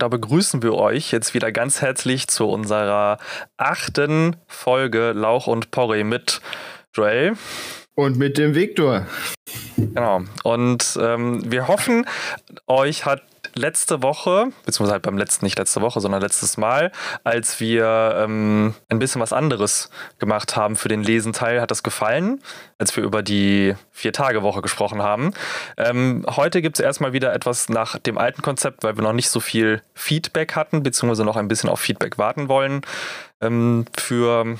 und da begrüßen wir euch jetzt wieder ganz herzlich zu unserer achten Folge Lauch und Porree mit Joel. Und mit dem Viktor. Genau. Und ähm, wir hoffen, euch hat letzte Woche, beziehungsweise halt beim letzten, nicht letzte Woche, sondern letztes Mal, als wir ähm, ein bisschen was anderes gemacht haben für den Lesenteil, hat das gefallen, als wir über die Vier-Tage-Woche gesprochen haben. Ähm, heute gibt es erstmal wieder etwas nach dem alten Konzept, weil wir noch nicht so viel Feedback hatten, beziehungsweise noch ein bisschen auf Feedback warten wollen ähm, für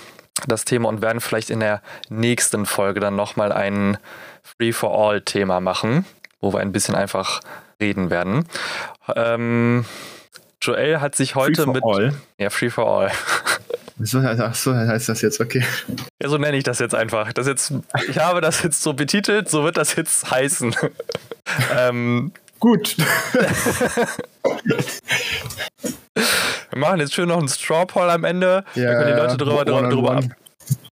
das Thema und werden vielleicht in der nächsten Folge dann nochmal ein Free-for-All-Thema machen, wo wir ein bisschen einfach reden werden. Ähm, Joel hat sich heute Free for mit. all? Ja, Free for All. So, ach so heißt das jetzt, okay. Ja, so nenne ich das jetzt einfach. Das jetzt, ich habe das jetzt so betitelt, so wird das jetzt heißen. ähm, Gut. wir machen jetzt schön noch einen Straw Poll am Ende. Ja, da können die Leute drüber, drüber, drüber, ab,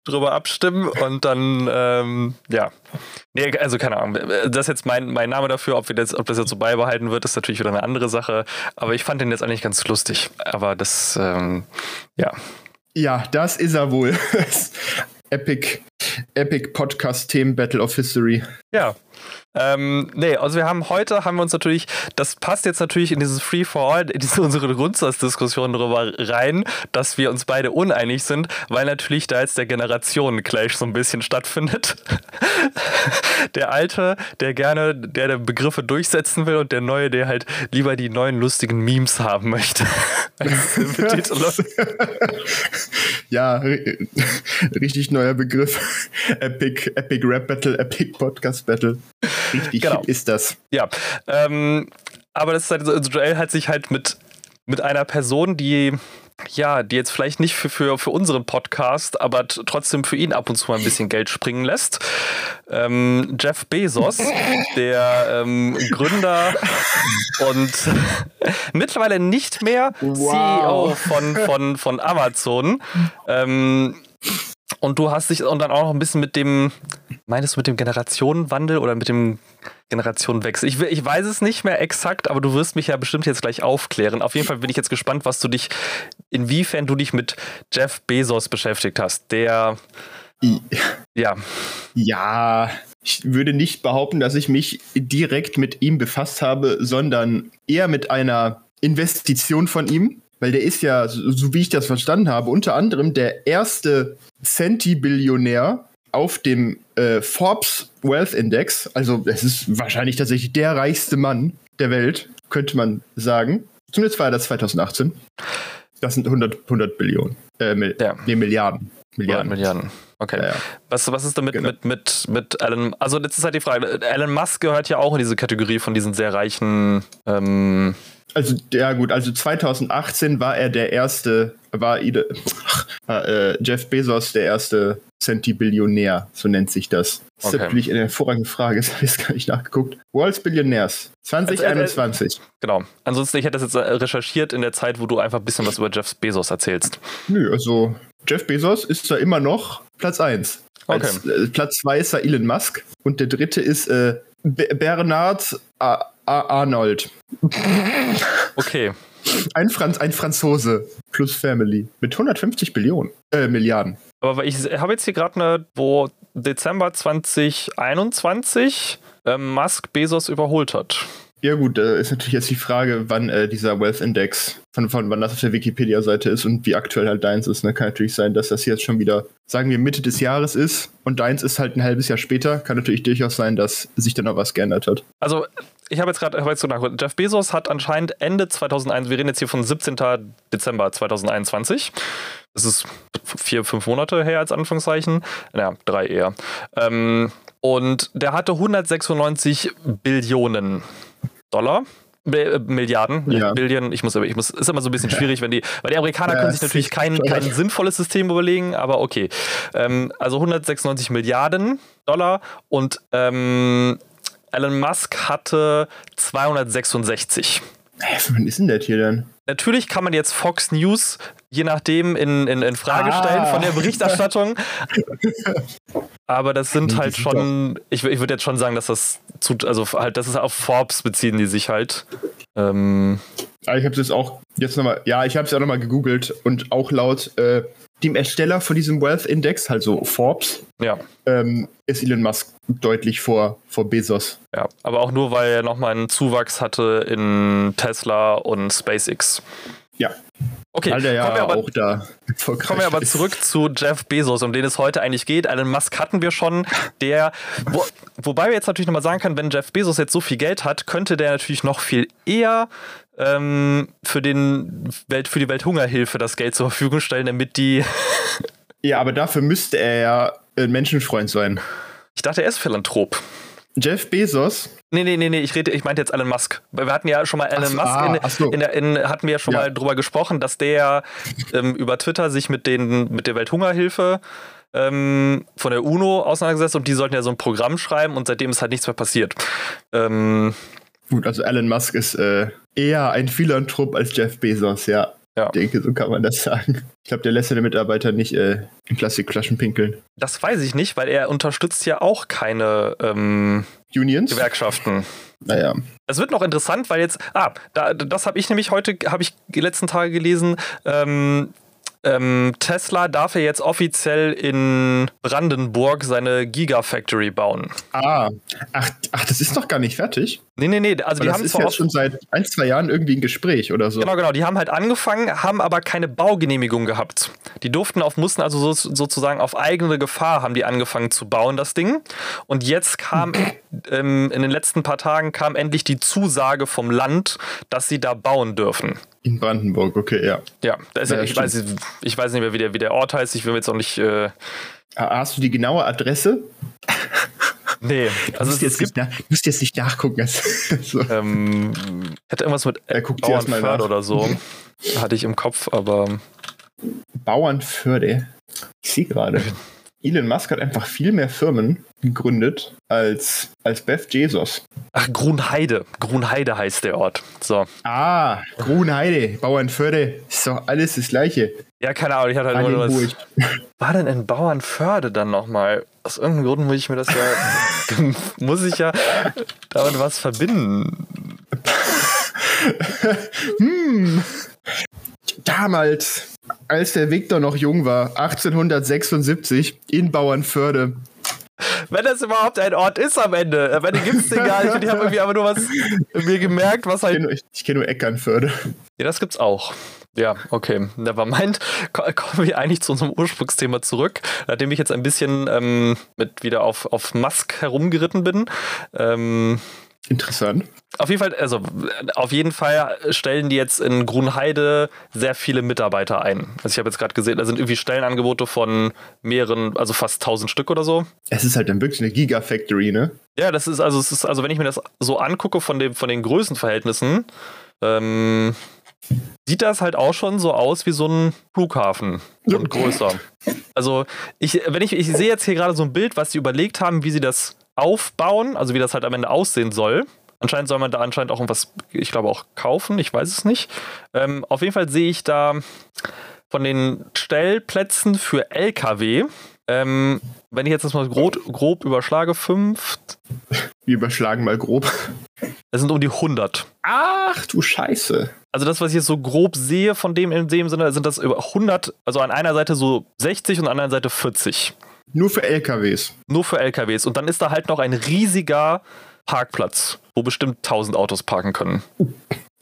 drüber abstimmen und dann, ähm, ja. Nee, also keine Ahnung. Das ist jetzt mein, mein Name dafür. Ob, wir das, ob das jetzt so beibehalten wird, ist natürlich wieder eine andere Sache. Aber ich fand den jetzt eigentlich ganz lustig. Aber das, ähm, ja. Ja, das ist er wohl. Epic, Epic Podcast Themen Battle of History. Ja. Ähm, nee, also wir haben heute, haben wir uns natürlich, das passt jetzt natürlich in dieses Free for All, in diese unsere Grundsatzdiskussion darüber rein, dass wir uns beide uneinig sind, weil natürlich da jetzt der Generationen-Clash so ein bisschen stattfindet. der Alte, der gerne, der, der Begriffe durchsetzen will und der Neue, der halt lieber die neuen lustigen Memes haben möchte. Ja, ri- richtig neuer Begriff. Epic, Epic Rap Battle, Epic Podcast Battle. Richtig Genau. ist das. Ja, ähm, aber das ist halt so, also Joel hat sich halt mit, mit einer Person, die ja, die jetzt vielleicht nicht für, für, für unseren Podcast, aber trotzdem für ihn ab und zu mal ein bisschen Geld springen lässt. Ähm, Jeff Bezos, der ähm, Gründer und mittlerweile nicht mehr CEO Wow. von, von, von Amazon. Ähm, und du hast dich und dann auch noch ein bisschen mit dem, meinst du mit dem Generationenwandel oder mit dem Generationenwechsel? Ich, ich weiß es nicht mehr exakt, aber du wirst mich ja bestimmt jetzt gleich aufklären. Auf jeden Fall bin ich jetzt gespannt, was du dich, inwiefern du dich mit Jeff Bezos beschäftigt hast. Der, ja, Ja, ich würde nicht behaupten, dass ich mich direkt mit ihm befasst habe, sondern eher mit einer Investition von ihm, weil der ist ja, so, so wie ich das verstanden habe, unter anderem der erste Centi-Billionär auf dem äh, Forbes Wealth Index. Also es ist wahrscheinlich tatsächlich der reichste Mann der Welt, könnte man sagen. Zumindest war er das 2018. Das sind 100, 100 Billionen. Äh, Mil Ja. nee, Milliarden. Milliarden. Milliarden. Okay. Ja, ja. Was, was ist damit Genau. mit, mit, mit Elon? Also, jetzt ist halt die Frage: Elon Musk gehört ja auch in diese Kategorie von diesen sehr reichen. Ähm, Also, ja gut, also 2018 war er der erste, war Ide, äh, Jeff Bezos der erste Centi-Billionär, so nennt sich das. Das ist Okay. natürlich eine hervorragende Frage, das habe ich jetzt gar nicht nachgeguckt. World's Billionaires, 2021. genau. Ansonsten, ich hätte das jetzt äh, recherchiert in der Zeit, wo du einfach ein bisschen was über Jeff Bezos erzählst. Nö, also Jeff Bezos ist da immer noch Platz 1. Als, äh, Platz 2 ist da Elon Musk und der dritte ist äh, Be- Bernard A A Arnold. Okay. Ein, Franz ein Franzose plus Family mit 150 Billionen, äh, Milliarden. Aber ich habe jetzt hier gerade eine, wo Dezember 2021 ähm, Musk Bezos überholt hat. Ja gut, äh, ist natürlich jetzt die Frage, wann äh, dieser Wealth Index, von, von wann das auf der Wikipedia-Seite ist und wie aktuell halt deins ist. Ne? Kann natürlich sein, dass das jetzt schon wieder, sagen wir, Mitte des Jahres ist und deins ist halt ein halbes Jahr später. Kann natürlich durchaus sein, dass sich da noch was geändert hat. Also, ich habe jetzt gerade hab jetzt so nachgeguckt. Jeff Bezos hat anscheinend Ende 2001, wir reden jetzt hier von 17. Dezember 2021. Das ist vier, fünf Monate her als Anführungszeichen. Ja, drei eher. Ähm, und der hatte 196 Billionen Dollar. Äh, Milliarden, Ja. Billion, ich muss, ich muss, ist immer so ein bisschen schwierig, wenn die, weil die Amerikaner Ja, können sich natürlich kein, kein sinnvolles System überlegen, aber okay. Ähm, also 196 Milliarden Dollar und ähm, Elon Musk hatte 266. Hä, wann ist denn das hier denn? Natürlich kann man jetzt Fox News je nachdem in, in, in Frage Ah. stellen von der Berichterstattung. Aber das sind halt schon, ich, ich würde jetzt schon sagen, dass das zu, also halt, das ist auf Forbes beziehen die sich halt. Ähm, Ah, Ich habe es auch jetzt nochmal, ja, ich habe es auch nochmal gegoogelt und auch laut äh, dem Ersteller von diesem Wealth Index, also Forbes, Ja. ähm, ist Elon Musk deutlich vor, vor Bezos. Ja, aber auch nur, weil er nochmal einen Zuwachs hatte in Tesla und SpaceX. Ja, Okay, der ja kommen wir aber auch da Kommen wir aber zurück zu Jeff Bezos, um den es heute eigentlich geht. Elon Musk hatten wir schon, der, wo, wobei wir jetzt natürlich nochmal sagen können, wenn Jeff Bezos jetzt so viel Geld hat, könnte der natürlich noch viel eher ähm, für, den Welt, für die Welthungerhilfe das Geld zur Verfügung stellen, damit die. Ja, aber dafür müsste er ja ein Menschenfreund sein. Ich dachte, er ist Philanthrop. Jeff Bezos, Nee, nee, nee, nee, ich rede, ich meinte jetzt Elon Musk. Wir hatten ja schon mal Elon so, Musk ah, in, so. in der, in, hatten wir ja schon Ja. mal drüber gesprochen, dass der ähm, über Twitter sich mit den, mit der Welthungerhilfe ähm, von der UNO auseinandergesetzt und die sollten ja so ein Programm schreiben und seitdem ist halt nichts mehr passiert. Ähm, gut, also Elon Musk ist äh, eher ein Philanthrop als Jeff Bezos, ja. Ja. Ich denke, so kann man das sagen. Ich glaube, der lässt seine Mitarbeiter nicht äh, in Plastikflaschen pinkeln. das weiß ich nicht, weil er unterstützt ja auch keine ähm, Unions? Gewerkschaften. Naja. Es wird noch interessant, weil jetzt, ah, da, das habe ich nämlich heute, habe ich die letzten Tage gelesen, ähm, ähm, Tesla darf ja jetzt offiziell in Brandenburg seine Gigafactory bauen. Ah, ach, ach, das ist doch gar nicht fertig. Nee, nee, nee, also die das haben ist jetzt schon seit ein, zwei Jahren irgendwie ein Gespräch oder so. Genau, genau. Die haben halt angefangen, haben aber keine Baugenehmigung gehabt. Die durften auf, mussten also so, sozusagen auf eigene Gefahr haben die angefangen zu bauen, das Ding. Und jetzt kam ähm, in den letzten paar Tagen kam endlich die Zusage vom Land, dass sie da bauen dürfen. In Brandenburg, okay, ja. Ja, Ja, ich, weiß, ich weiß nicht mehr, wie der, wie der Ort heißt. Ich will jetzt auch nicht. Äh, Ah, Hast du die genaue Adresse? nee, Du also musst, es, jetzt nach, musst jetzt nicht nachgucken. so. Ähm, hätte irgendwas mit Er guckt Bauernförde oder so. Hatte ich im Kopf, aber. Bauernförde. Ich sehe gerade. Elon Musk hat einfach viel mehr Firmen gegründet als, als Beth Jesus. Ach, Grunheide. Grunheide heißt der Ort. So. Ah, Grunheide, Bauernförde. Ist doch alles das Gleiche. Ja, keine Ahnung, ich hatte halt nur was. War denn in Bauernförde dann nochmal? Aus irgendeinem Grund muss ich mir das ja. muss ich ja damit was verbinden. Hm. Damals, als der Victor noch jung war, 1876 in Bauernförde. Wenn das überhaupt ein Ort ist am Ende. Am Ende gibt es den gar nicht. Ich habe irgendwie aber nur was mir gemerkt, was Ich halt. kenne nur, ich kenn nur Eckernförde. Ja, das gibt's auch. Ja, okay. Nevermind. Ko- Kommen wir eigentlich zu unserem Ursprungsthema zurück. Nachdem ich jetzt ein bisschen ähm, mit wieder auf, auf Musk herumgeritten bin. Ähm, Interessant. auf jeden Fall, also auf jeden Fall stellen die jetzt in Grunheide sehr viele Mitarbeiter ein. Also ich habe jetzt gerade gesehen, da sind irgendwie Stellenangebote von mehreren, also fast 1000 Stück oder so. Es ist halt dann wirklich eine Gigafactory, ne? Ja, das ist also, es ist, also wenn ich mir das so angucke von, dem, von den Größenverhältnissen, ähm, sieht das halt auch schon so aus wie so ein Flughafen und größer. Also ich, wenn ich, ich sehe jetzt hier gerade so ein Bild, was sie überlegt haben, wie sie das aufbauen, also wie das halt am Ende aussehen soll. Anscheinend soll man da anscheinend auch irgendwas, ich glaube auch kaufen, ich weiß es nicht. Ähm, auf jeden Fall sehe ich da von den Stellplätzen für LKW, ähm, wenn ich jetzt das mal grob, grob überschlage, fünf, Wir überschlagen mal grob. es sind um die 100. Ach du Scheiße. Also das, was ich jetzt so grob sehe von dem in dem Sinne, sind das über 100, also an einer Seite so 60 und an der anderen Seite 40. Nur für LKWs. Nur für LKWs. Und dann ist da halt noch ein riesiger Parkplatz, wo bestimmt 1000 Autos parken können.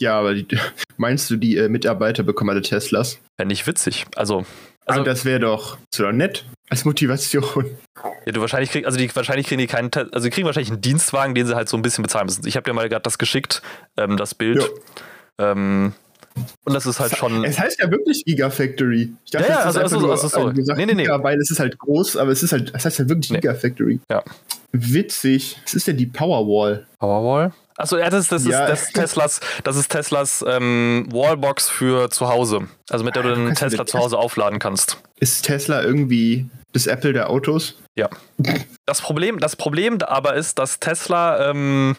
Ja, aber die, meinst du, die äh, Mitarbeiter bekommen alle Teslas? Fände ich witzig. Also, Also, also das wäre doch, das wär doch nett als Motivation. ja, du wahrscheinlich kriegst, also die wahrscheinlich kriegen die keinen, also die kriegen wahrscheinlich einen Dienstwagen, den sie halt so ein bisschen bezahlen müssen. Ich habe dir mal gerade das geschickt, ähm, das Bild. Ähm, und das ist halt schon. Es heißt ja wirklich Gigafactory. Ich dachte, Ja, ja, das ist also- also- also so. gesagt, Nee, nee, nee. Weil es ist halt groß, aber es ist halt, es heißt ja wirklich Nee. Gigafactory. Ja. Witzig. Was ist denn die Powerwall? Powerwall? Achso, ja, das, das, Ja. ist, das ist Teslas, das ist Teslas ähm, Wallbox für zu Hause. Also mit der du Ah, den Tesla zu Hause aufladen kannst. Ist Tesla irgendwie das Apple der Autos? Ja. Das Problem, das Problem aber ist, dass Tesla, ähm,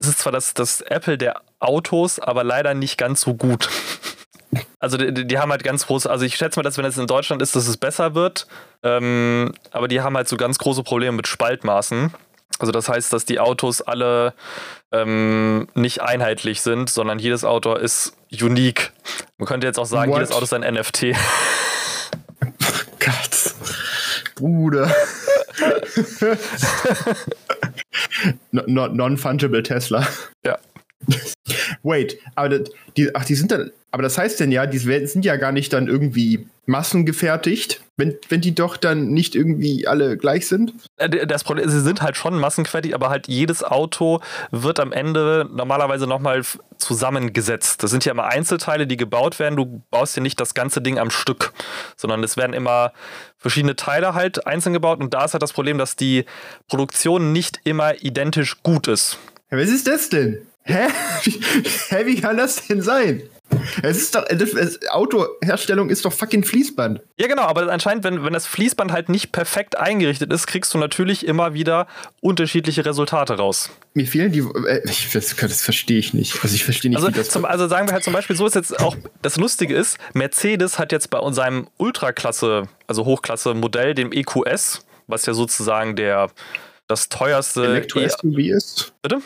es ist zwar das, das Apple der Autos, aber leider nicht ganz so gut. Also die, die haben halt ganz große, also ich schätze mal, dass wenn es in Deutschland ist, dass es besser wird. Ähm, aber die haben halt so ganz große Probleme mit Spaltmaßen. Also das heißt, dass die Autos alle ähm, nicht einheitlich sind, sondern jedes Auto ist unique. Man könnte jetzt auch sagen, What? jedes Auto ist ein NFT. Gott. Bruder. No- no- Non-fungible Tesla. Ja. Wait, aber das, die, ach, die sind dann, aber das heißt denn ja, die sind ja gar nicht dann irgendwie massengefertigt, wenn, wenn die doch dann nicht irgendwie alle gleich sind. Äh, Das Problem, sie sind halt schon massenfertig, aber halt jedes Auto wird am Ende normalerweise nochmal zusammengesetzt. Das sind ja immer Einzelteile, die gebaut werden. Du baust ja nicht das ganze Ding am Stück, sondern es werden immer verschiedene Teile halt einzeln gebaut. Und da ist halt das Problem, dass die Produktion nicht immer identisch gut ist. Ja, was ist das denn? Hä? Hä, wie kann das denn sein? Es ist doch, es, Autoherstellung ist doch fucking Fließband. Ja, genau, aber anscheinend, wenn, wenn das Fließband halt nicht perfekt eingerichtet ist, kriegst du natürlich immer wieder unterschiedliche Resultate raus. Mir fehlen die, äh, ich, das, das verstehe ich nicht. Also ich verstehe nicht, Also, wie das zum, also sagen wir halt zum Beispiel, so ist jetzt auch das Lustige ist, Mercedes hat jetzt bei unserem Ultraklasse, also Hochklasse-Modell, dem EQS, was ja sozusagen der das teuerste E- Elektro-SUV ist. Bitte?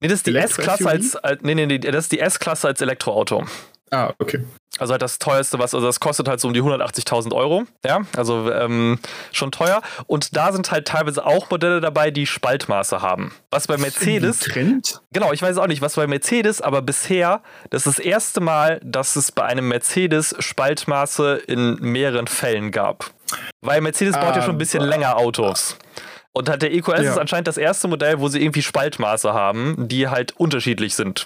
Nee, das ist die? S-Klasse als, als nee, nee, nee, das ist die S-Klasse als Elektroauto. Ah, okay. Also halt das teuerste, was, also das kostet halt so um die 180.000 Euro. Ja, also ähm, schon teuer. Und da sind halt teilweise auch Modelle dabei, die Spaltmaße haben. Was bei Mercedes, Trend? genau, ich weiß auch nicht, was bei Mercedes, aber bisher, das ist das erste Mal, dass es bei einem Mercedes Spaltmaße in mehreren Fällen gab. Weil Mercedes baut ja schon ein bisschen Aber- länger Autos. Und halt der EQS Ja. ist anscheinend das erste Modell, wo sie irgendwie Spaltmaße haben, die halt unterschiedlich sind.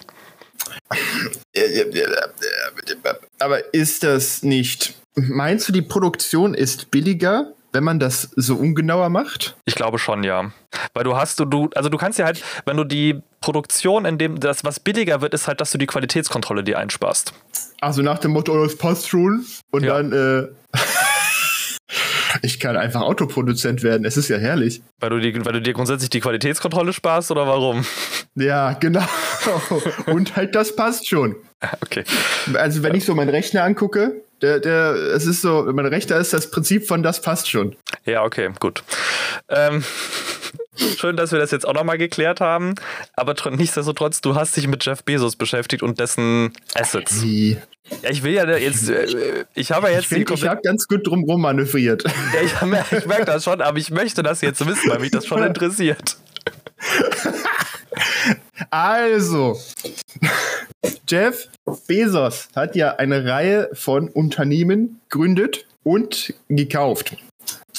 Aber ist das nicht. Meinst du, die Produktion ist billiger, wenn man das so ungenauer macht? Ich glaube schon, ja. Weil du hast, du, du, also du kannst ja halt, wenn du die Produktion, in dem das, was billiger wird, ist halt, dass du die Qualitätskontrolle dir einsparst. Also nach dem Motto, oh, das passt schon. Und Ja. dann, äh. Ich kann einfach Autoproduzent werden. Es ist ja herrlich. Weil du, die, weil du dir grundsätzlich die Qualitätskontrolle sparst oder warum? Ja, genau. Und halt, das passt schon. Okay. Also, wenn ich so meinen Rechner angucke, der, der, es ist so, mein Rechner ist das Prinzip von das passt schon. Ja, okay, gut. Ähm, schön, dass wir das jetzt auch nochmal geklärt haben. Aber tr- nichtsdestotrotz, du hast dich mit Jeff Bezos beschäftigt und dessen Assets. Wie? Ja, ich will ja jetzt, äh, ich habe ja jetzt Ich finde, ich habe ganz gut drumrum manövriert. Ja, ich, mer- ich merke das schon, aber ich möchte das jetzt wissen, weil mich das schon interessiert. Also, Jeff Bezos hat ja eine Reihe von Unternehmen gegründet und gekauft.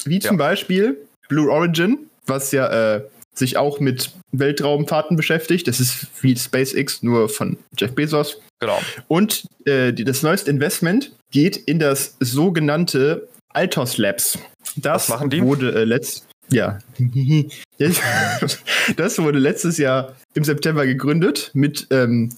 Wie zum Beispiel Blue Origin, was ja äh, sich auch mit Weltraumfahrten beschäftigt. Das ist wie SpaceX, nur von Jeff Bezos. Genau. Und äh, die, das neueste Investment geht in das sogenannte Altos Labs. Das Was machen die? wurde äh, letzt ja. Das- wurde letztes Jahr im September gegründet mit ähm,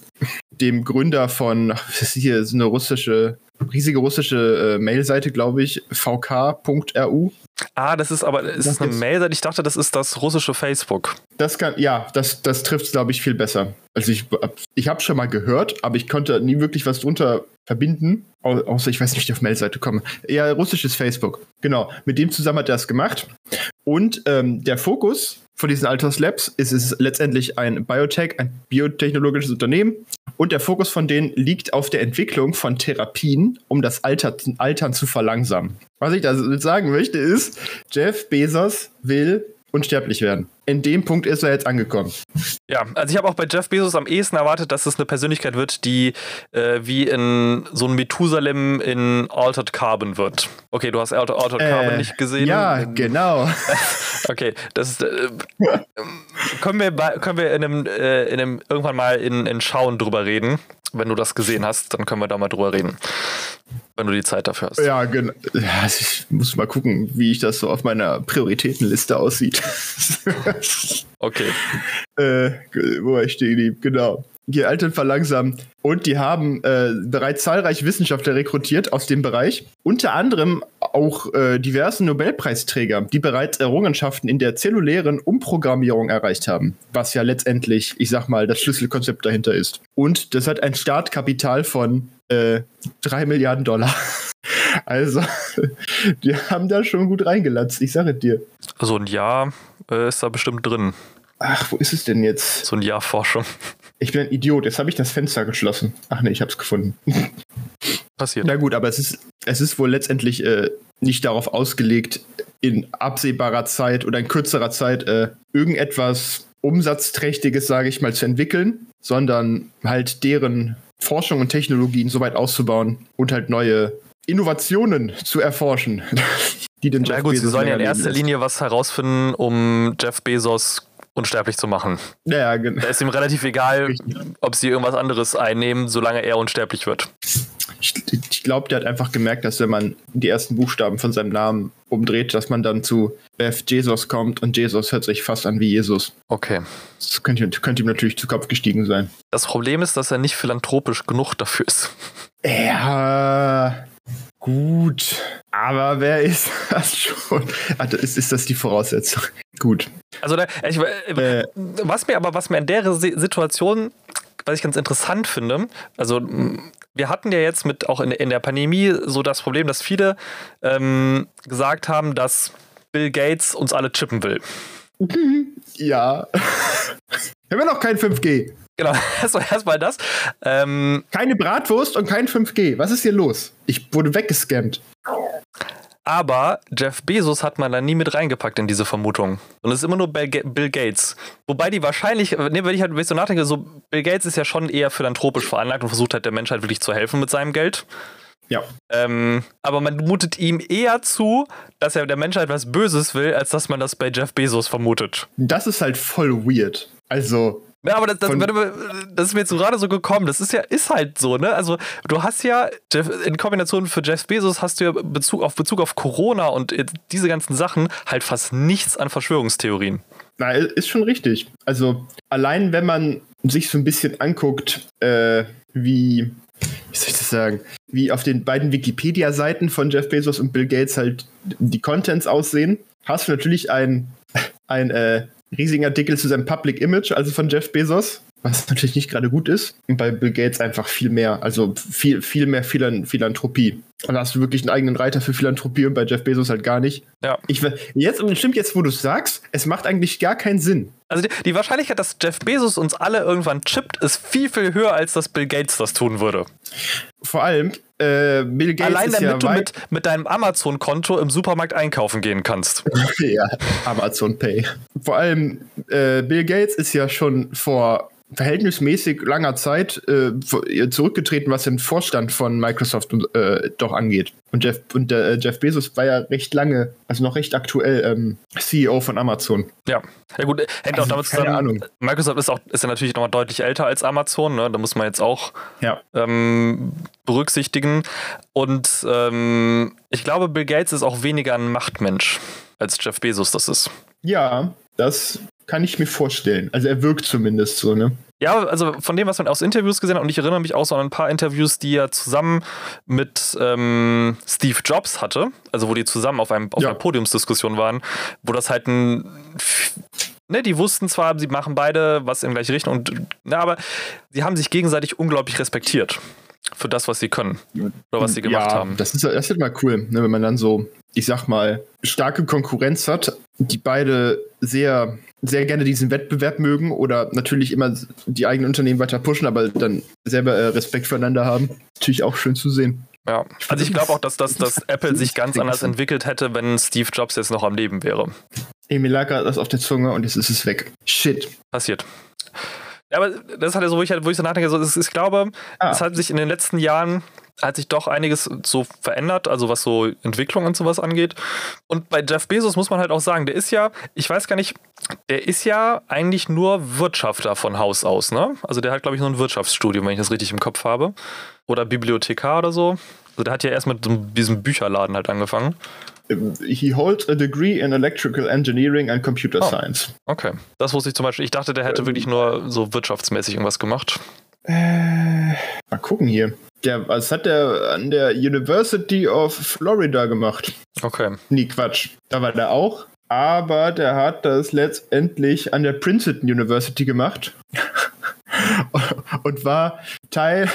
dem Gründer von, das ist hier ist eine russische, riesige russische äh, Mailseite, glaube ich, vk.ru. Ah, das ist aber ist Das eine ist- Mail? Ich dachte, das ist das russische Facebook. Das kann, ja, das, das trifft es, glaube ich, viel besser. Also ich, ich habe schon mal gehört, aber ich konnte nie wirklich was drunter verbinden, au- außer ich weiß nicht, wie ich auf Mailseite komme. Ja, russisches Facebook. Genau, mit dem zusammen hat er das gemacht. Und ähm, der Fokus von diesen Altos Labs ist es letztendlich ein Biotech, ein biotechnologisches Unternehmen. Und der Fokus von denen liegt auf der Entwicklung von Therapien, um das Alter, Altern zu verlangsamen. Was ich damit sagen möchte, ist, Jeff Bezos will unsterblich werden. In dem Punkt ist er jetzt angekommen. Ja, also ich habe auch bei Jeff Bezos am ehesten erwartet, dass es eine Persönlichkeit wird, die äh, wie in so ein Methusalem in Altered Carbon wird. Okay, du hast Alter- Altered Carbon Äh, nicht gesehen. Ja, Ähm, genau. Okay, das ist, äh, können wir, bei- können wir in einem, äh, in einem irgendwann mal in, in Schauen drüber reden. Wenn du das gesehen hast, dann können wir da mal drüber reden. Wenn du die Zeit dafür hast. Ja, genau. Ja, also ich muss mal gucken, wie ich das so auf meiner Prioritätenliste aussieht. Okay. äh, wo ich stehen geblieben? Genau. Die Alten verlangsamen. Und die haben äh, bereits zahlreiche Wissenschaftler rekrutiert aus dem Bereich. Unter anderem auch äh, diverse Nobelpreisträger, die bereits Errungenschaften in der zellulären Umprogrammierung erreicht haben. Was ja letztendlich, ich sag mal, das Schlüsselkonzept dahinter ist. Und das hat ein Startkapital von äh, 3 Milliarden Dollar. Also, die haben da schon gut reingelatzt, ich sage dir. So ein Jahr äh, ist da bestimmt drin. Ach, wo ist es denn jetzt? So ein Jahr Forschung. Ich bin ein Idiot, jetzt habe ich das Fenster geschlossen. Ach nee, ich habe es gefunden. Passiert. Na gut, aber es ist, es ist wohl letztendlich äh, nicht darauf ausgelegt, in absehbarer Zeit oder in kürzerer Zeit äh, irgendetwas Umsatzträchtiges, sage ich mal, zu entwickeln, sondern halt deren Forschung und Technologien so weit auszubauen und halt neue Innovationen zu erforschen. die den Jeff Na gut, Bezos sie sollen ja in erster Linie was herausfinden, um Jeff Bezos unsterblich zu machen. Ja, genau. Da ist ihm relativ egal, ob sie irgendwas anderes einnehmen, solange er unsterblich wird. Ich, ich glaube, der hat einfach gemerkt, dass wenn man die ersten Buchstaben von seinem Namen umdreht, dass man dann zu Beth Jesus kommt und Jesus hört sich fast an wie Jesus. Okay. Das könnte, könnte ihm natürlich zu Kopf gestiegen sein. Das Problem ist, dass er nicht philanthropisch genug dafür ist. Ja, gut. Aber wer ist das schon? Also ist, ist das die Voraussetzung? Gut. Also, ich, äh, was mir aber, was mir in der Situation, was ich ganz interessant finde, also wir hatten ja jetzt mit auch in, in der Pandemie so das Problem, dass viele ähm, gesagt haben, dass Bill Gates uns alle chippen will. Ja. Wir haben ja noch kein 5G. Genau, erstmal erst das. Ähm, Keine Bratwurst und kein 5G. Was ist hier los? Ich wurde weggescammt. Aber Jeff Bezos hat man da nie mit reingepackt in diese Vermutung. Und es ist immer nur Bill Gates. Wobei die wahrscheinlich, ne, wenn ich halt ein bisschen nachdenke, so Bill Gates ist ja schon eher philanthropisch veranlagt und versucht halt der Menschheit wirklich zu helfen mit seinem Geld. Ja. Ähm, aber man mutet ihm eher zu, dass er der Menschheit was Böses will, als dass man das bei Jeff Bezos vermutet. Das ist halt voll weird. Also, ja, aber das, das, das, ist mir jetzt gerade so gekommen. Das ist ja, ist halt so, ne? Also, du hast ja, in Kombination für Jeff Bezos hast du ja Bezug auf Bezug auf Corona und diese ganzen Sachen halt fast nichts an Verschwörungstheorien. Na, ist schon richtig. Also, allein wenn man sich so ein bisschen anguckt, äh, wie, wie soll ich das sagen, wie auf den beiden Wikipedia-Seiten von Jeff Bezos und Bill Gates halt die Contents aussehen, hast du natürlich ein, ein äh, riesigen Artikel zu seinem Public Image, also von Jeff Bezos, was natürlich nicht gerade gut ist. Und bei Bill Gates einfach viel mehr, also viel, viel mehr Philanthropie. Und da hast du wirklich einen eigenen Reiter für Philanthropie und bei Jeff Bezos halt gar nicht. Ja. Ich, jetzt, und stimmt jetzt, wo du es sagst, es macht eigentlich gar keinen Sinn. Also die, die, Wahrscheinlichkeit, dass Jeff Bezos uns alle irgendwann chippt, ist viel, viel höher, als dass Bill Gates das tun würde. Vor allem, äh, Bill Gates Allein damit ja du mit, mit deinem Amazon-Konto im Supermarkt einkaufen gehen kannst. ja, Amazon Pay. Vor allem, äh, Bill Gates ist ja schon vor verhältnismäßig langer Zeit äh, zurückgetreten, was den Vorstand von Microsoft äh, doch angeht. Und Jeff, und äh, Jeff Bezos war ja recht lange, also noch recht aktuell ähm, CEO von Amazon. Ja, ja gut, hängt also, auch damit zusammen. Ahnung. Microsoft ist auch ist ja natürlich nochmal deutlich älter als Amazon, ne? da muss man jetzt auch ja. ähm, berücksichtigen. Und ähm, ich glaube, Bill Gates ist auch weniger ein Machtmensch als Jeff Bezos das ist. Ja, das kann ich mir vorstellen. Also er wirkt zumindest so, ne? Ja, also von dem, was man aus Interviews gesehen hat, und ich erinnere mich auch so an ein paar Interviews, die er zusammen mit ähm, Steve Jobs hatte, also wo die zusammen auf, einem, auf ja. einer Podiumsdiskussion waren, wo das halt ein ne, die wussten zwar, sie machen beide was in gleiche Richtung, und, na, aber sie haben sich gegenseitig unglaublich respektiert für das, was sie können oder was sie gemacht ja, haben. Das ist, das ist mal cool, ne, wenn man dann so, ich sag mal, starke Konkurrenz hat, die beide sehr sehr gerne diesen Wettbewerb mögen oder natürlich immer die eigenen Unternehmen weiter pushen, aber dann selber äh, Respekt füreinander haben. Natürlich auch schön zu sehen. Ja, also ich glaube auch, dass, dass, dass Apple sich ganz anders entwickelt hätte, wenn Steve Jobs jetzt noch am Leben wäre. Emil lag das auf der Zunge und jetzt ist es weg. Shit. Passiert. Ja, aber das ist halt so, wo ich, halt, wo ich so nachdenke, so, ich glaube, ah. es hat sich in den letzten Jahren hat sich doch einiges so verändert, also was so Entwicklung und sowas angeht. Und bei Jeff Bezos muss man halt auch sagen, der ist ja, ich weiß gar nicht, der ist ja eigentlich nur Wirtschafter von Haus aus, ne? Also der hat, glaube ich, nur ein Wirtschaftsstudium, wenn ich das richtig im Kopf habe. Oder Bibliothekar oder so. Also der hat ja erst mit diesem Bücherladen halt angefangen. He holds a degree in electrical engineering and computer oh, science. Okay, das wusste ich zum Beispiel. Ich dachte, der hätte ähm, wirklich nur so wirtschaftsmäßig irgendwas gemacht. Äh, mal gucken hier. Der, was hat der an der University of Florida gemacht? Okay. Nee, Quatsch. Da war der auch. Aber der hat das letztendlich an der Princeton University gemacht. und war Teil,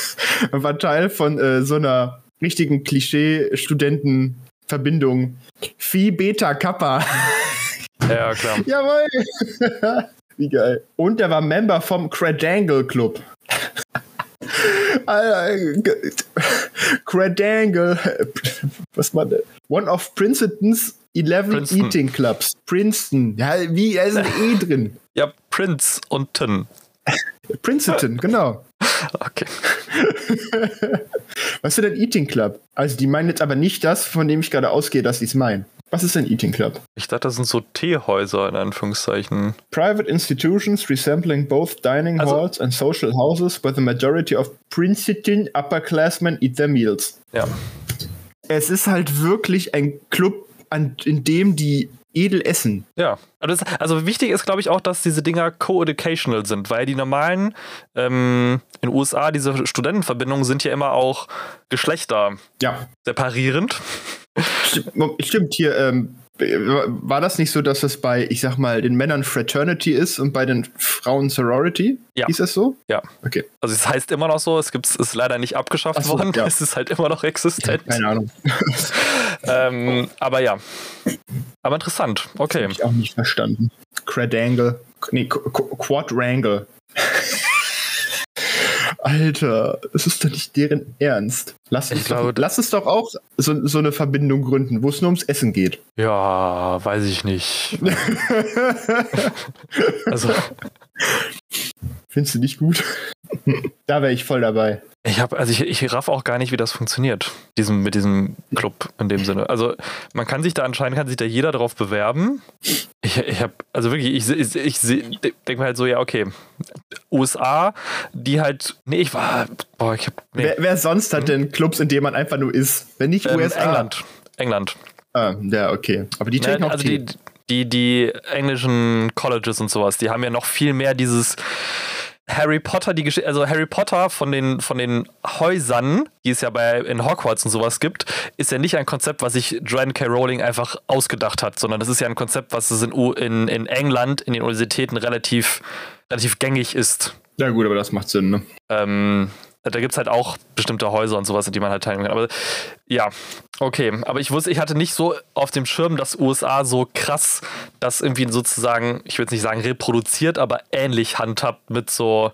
war Teil von äh, so einer richtigen Klischee-Studenten- Verbindung. Phi Beta Kappa. Ja, klar. Jawohl. Wie geil. Und er war Member vom Cradangle Club. Cradangle. Was war das? One of Princeton's 11 Princeton. Eating Clubs. Princeton. Ja, wie, da ist ein E drin. Ja, Prince und Tin. Princeton, genau. Okay. Was ist denn Eating Club? Also, die meinen jetzt aber nicht das, von dem ich gerade ausgehe, dass sie es meinen. Was ist ein Eating Club? Ich dachte, das sind so Teehäuser in Anführungszeichen. Private institutions resembling both dining Also- halls and social houses where the majority of Princeton upperclassmen eat their meals. Ja. Es ist halt wirklich ein Club, an, in dem die edel essen. Ja. Also, das, also wichtig ist, glaube ich, auch, dass diese Dinger co-educational sind, weil die normalen ähm, in den USA, diese Studentenverbindungen sind ja immer auch Geschlechter Ja. separierend. Stimmt, stimmt hier, ähm, war das nicht so, dass es bei, ich sag mal, den Männern Fraternity ist und bei den Frauen Sorority? Ja. Ist das so? Ja. Okay, Also es heißt immer noch so, es gibt, ist leider nicht abgeschafft so, worden, ja. es ist halt immer noch existent. keine Ahnung. Ähm, aber ja. Aber interessant, okay. Hab ich auch nicht verstanden. Cradangle. Nee, Qu- Quadrangle. Alter, das ist doch nicht deren Ernst. Lass uns, glaube- doch, lass uns doch auch so, so eine Verbindung gründen, wo es nur ums Essen geht. Ja, weiß ich nicht. Also, Findest du nicht gut? da wäre ich voll dabei. ich habe, also ich, ich raff auch gar nicht, wie das funktioniert, diesem, mit diesem Club in dem Sinne. Also, man kann sich da anscheinend, kann sich da jeder drauf bewerben. Ich, ich habe, also wirklich, ich, ich, ich, denke mir halt so, ja, okay. USA, die halt, nee, ich war, boah, ich hab, nee. Wer, wer sonst hat denn Clubs, in denen man einfach nur isst? Wenn nicht Ähm, USA. England. England. Ah, ja, okay. Aber die trinken Ja, auch also die, die, die englischen Colleges und sowas, die haben ja noch viel mehr dieses Harry Potter, die Geschichte, also Harry Potter von den, von den Häusern, die es ja bei in Hogwarts und sowas gibt, ist ja nicht ein Konzept, was sich Joanne K. Rowling einfach ausgedacht hat, sondern das ist ja ein Konzept, was es in, U- in, in England, in den Universitäten relativ, relativ gängig ist. ja, gut, aber das macht Sinn, ne? Ähm, da gibt es halt auch bestimmte Häuser und sowas, in die man halt teilnehmen kann. Aber ja, okay. Aber ich wusste, ich hatte nicht so auf dem Schirm, dass USA so krass das irgendwie sozusagen, ich würde nicht sagen reproduziert, aber ähnlich handhabt mit so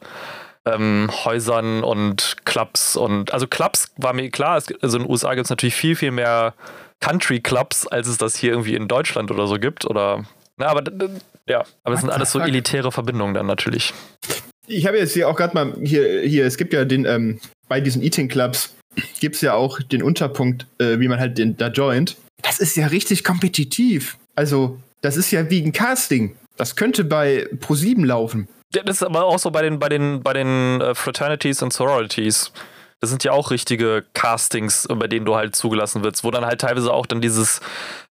ähm, Häusern und Clubs. Und also Clubs war mir klar, es, also in den USA gibt es natürlich viel, viel mehr Country Clubs, als es das hier irgendwie in Deutschland oder so gibt. Oder. Na, aber ja, aber es sind alles so elitäre Verbindungen dann natürlich. Ich habe jetzt hier auch gerade mal hier, hier, es gibt ja den, ähm, bei diesen Eating Clubs gibt es ja auch den Unterpunkt, äh, wie man halt den, da joint. Das ist ja richtig kompetitiv. Also, das ist ja wie ein Casting. Das könnte bei Pro7 laufen. Ja, das ist aber auch so bei den, bei den, bei den äh, Fraternities und Sororities. Das sind ja auch richtige Castings, bei denen du halt zugelassen wirst, wo dann halt teilweise auch dann dieses,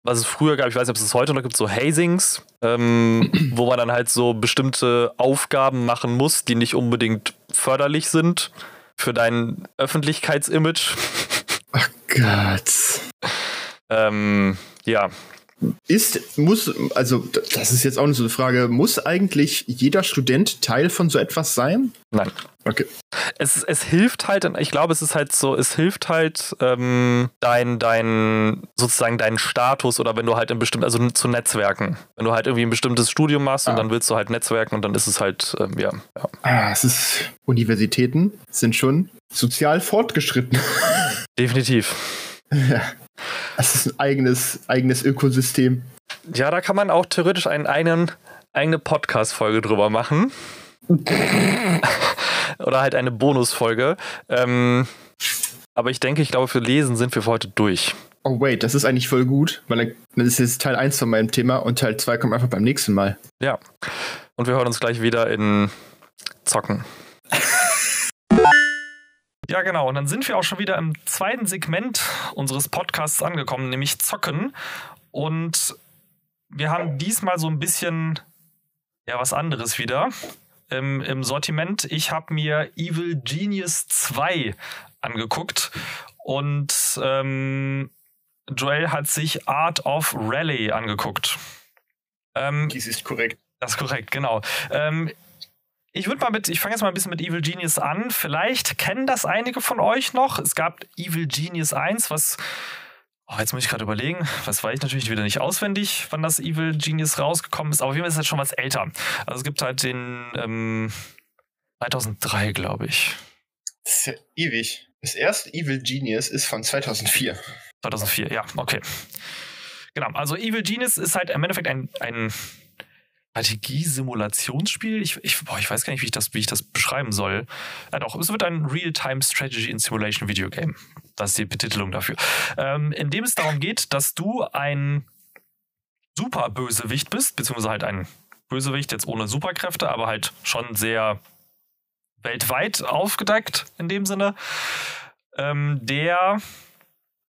was es früher gab, ich weiß nicht, ob es es heute noch gibt, so Hazings, ähm, wo man dann halt so bestimmte Aufgaben machen muss, die nicht unbedingt förderlich sind für dein Öffentlichkeitsimage. Gott. ähm, ja, Ist, muss, also, das ist jetzt auch so eine Frage, muss eigentlich jeder Student Teil von so etwas sein? nein. Okay. es, es hilft halt, ich glaube, es ist halt so, es hilft halt ähm, dein, dein, sozusagen deinen Status oder wenn du halt in bestimmt, also zu Netzwerken. Wenn du halt irgendwie ein bestimmtes Studium machst und Ah. dann willst du halt netzwerken und dann ist es halt, ähm, ja, ja. Ah, es ist, Universitäten sind schon sozial fortgeschritten. Definitiv. ja. Es ist ein eigenes, eigenes Ökosystem. Ja, da kann man auch theoretisch einen, einen eigene Podcast-Folge drüber machen. oder halt eine Bonusfolge. Ähm, aber ich denke, ich glaube, für Lesen sind wir für heute durch. Oh, wait, das ist eigentlich voll gut, weil das ist jetzt Teil 1 von meinem Thema und Teil 2 kommt einfach beim nächsten Mal. Ja. Und wir hören uns gleich wieder in Zocken. Ja, genau. Und dann sind wir auch schon wieder im zweiten Segment unseres Podcasts angekommen, nämlich Zocken. Und wir haben diesmal so ein bisschen, ja, was anderes wieder im, im Sortiment. Ich habe mir Evil Genius 2 angeguckt und ähm, Joel hat sich Art of Rally angeguckt. Ähm, Dies ist korrekt. das ist korrekt, genau. Ähm, ich würde mal mit, ich fange jetzt mal ein bisschen mit Evil Genius an. Vielleicht kennen das einige von euch noch. Es gab Evil Genius 1, was Oh, jetzt muss ich gerade überlegen, was weiß ich natürlich wieder nicht auswendig, wann das Evil Genius rausgekommen ist, aber auf jeden Fall ist es schon was älter. Also es gibt halt den ähm, 2003, glaube ich. Das ist ja ewig. Das erste Evil Genius ist von 2004. 2004, ja, okay. Genau, also Evil Genius ist halt im Endeffekt ein, ein Strategie-Simulationsspiel. Ich, ich, ich weiß gar nicht, wie ich das, wie ich das beschreiben soll. Ja, doch, es wird ein Real-Time Strategy and Simulation Video Game. Das ist die Betitelung dafür. Ähm, in dem es darum geht, dass du ein Super-Bösewicht bist, beziehungsweise halt ein Bösewicht jetzt ohne Superkräfte, aber halt schon sehr weltweit aufgedeckt in dem Sinne, ähm, der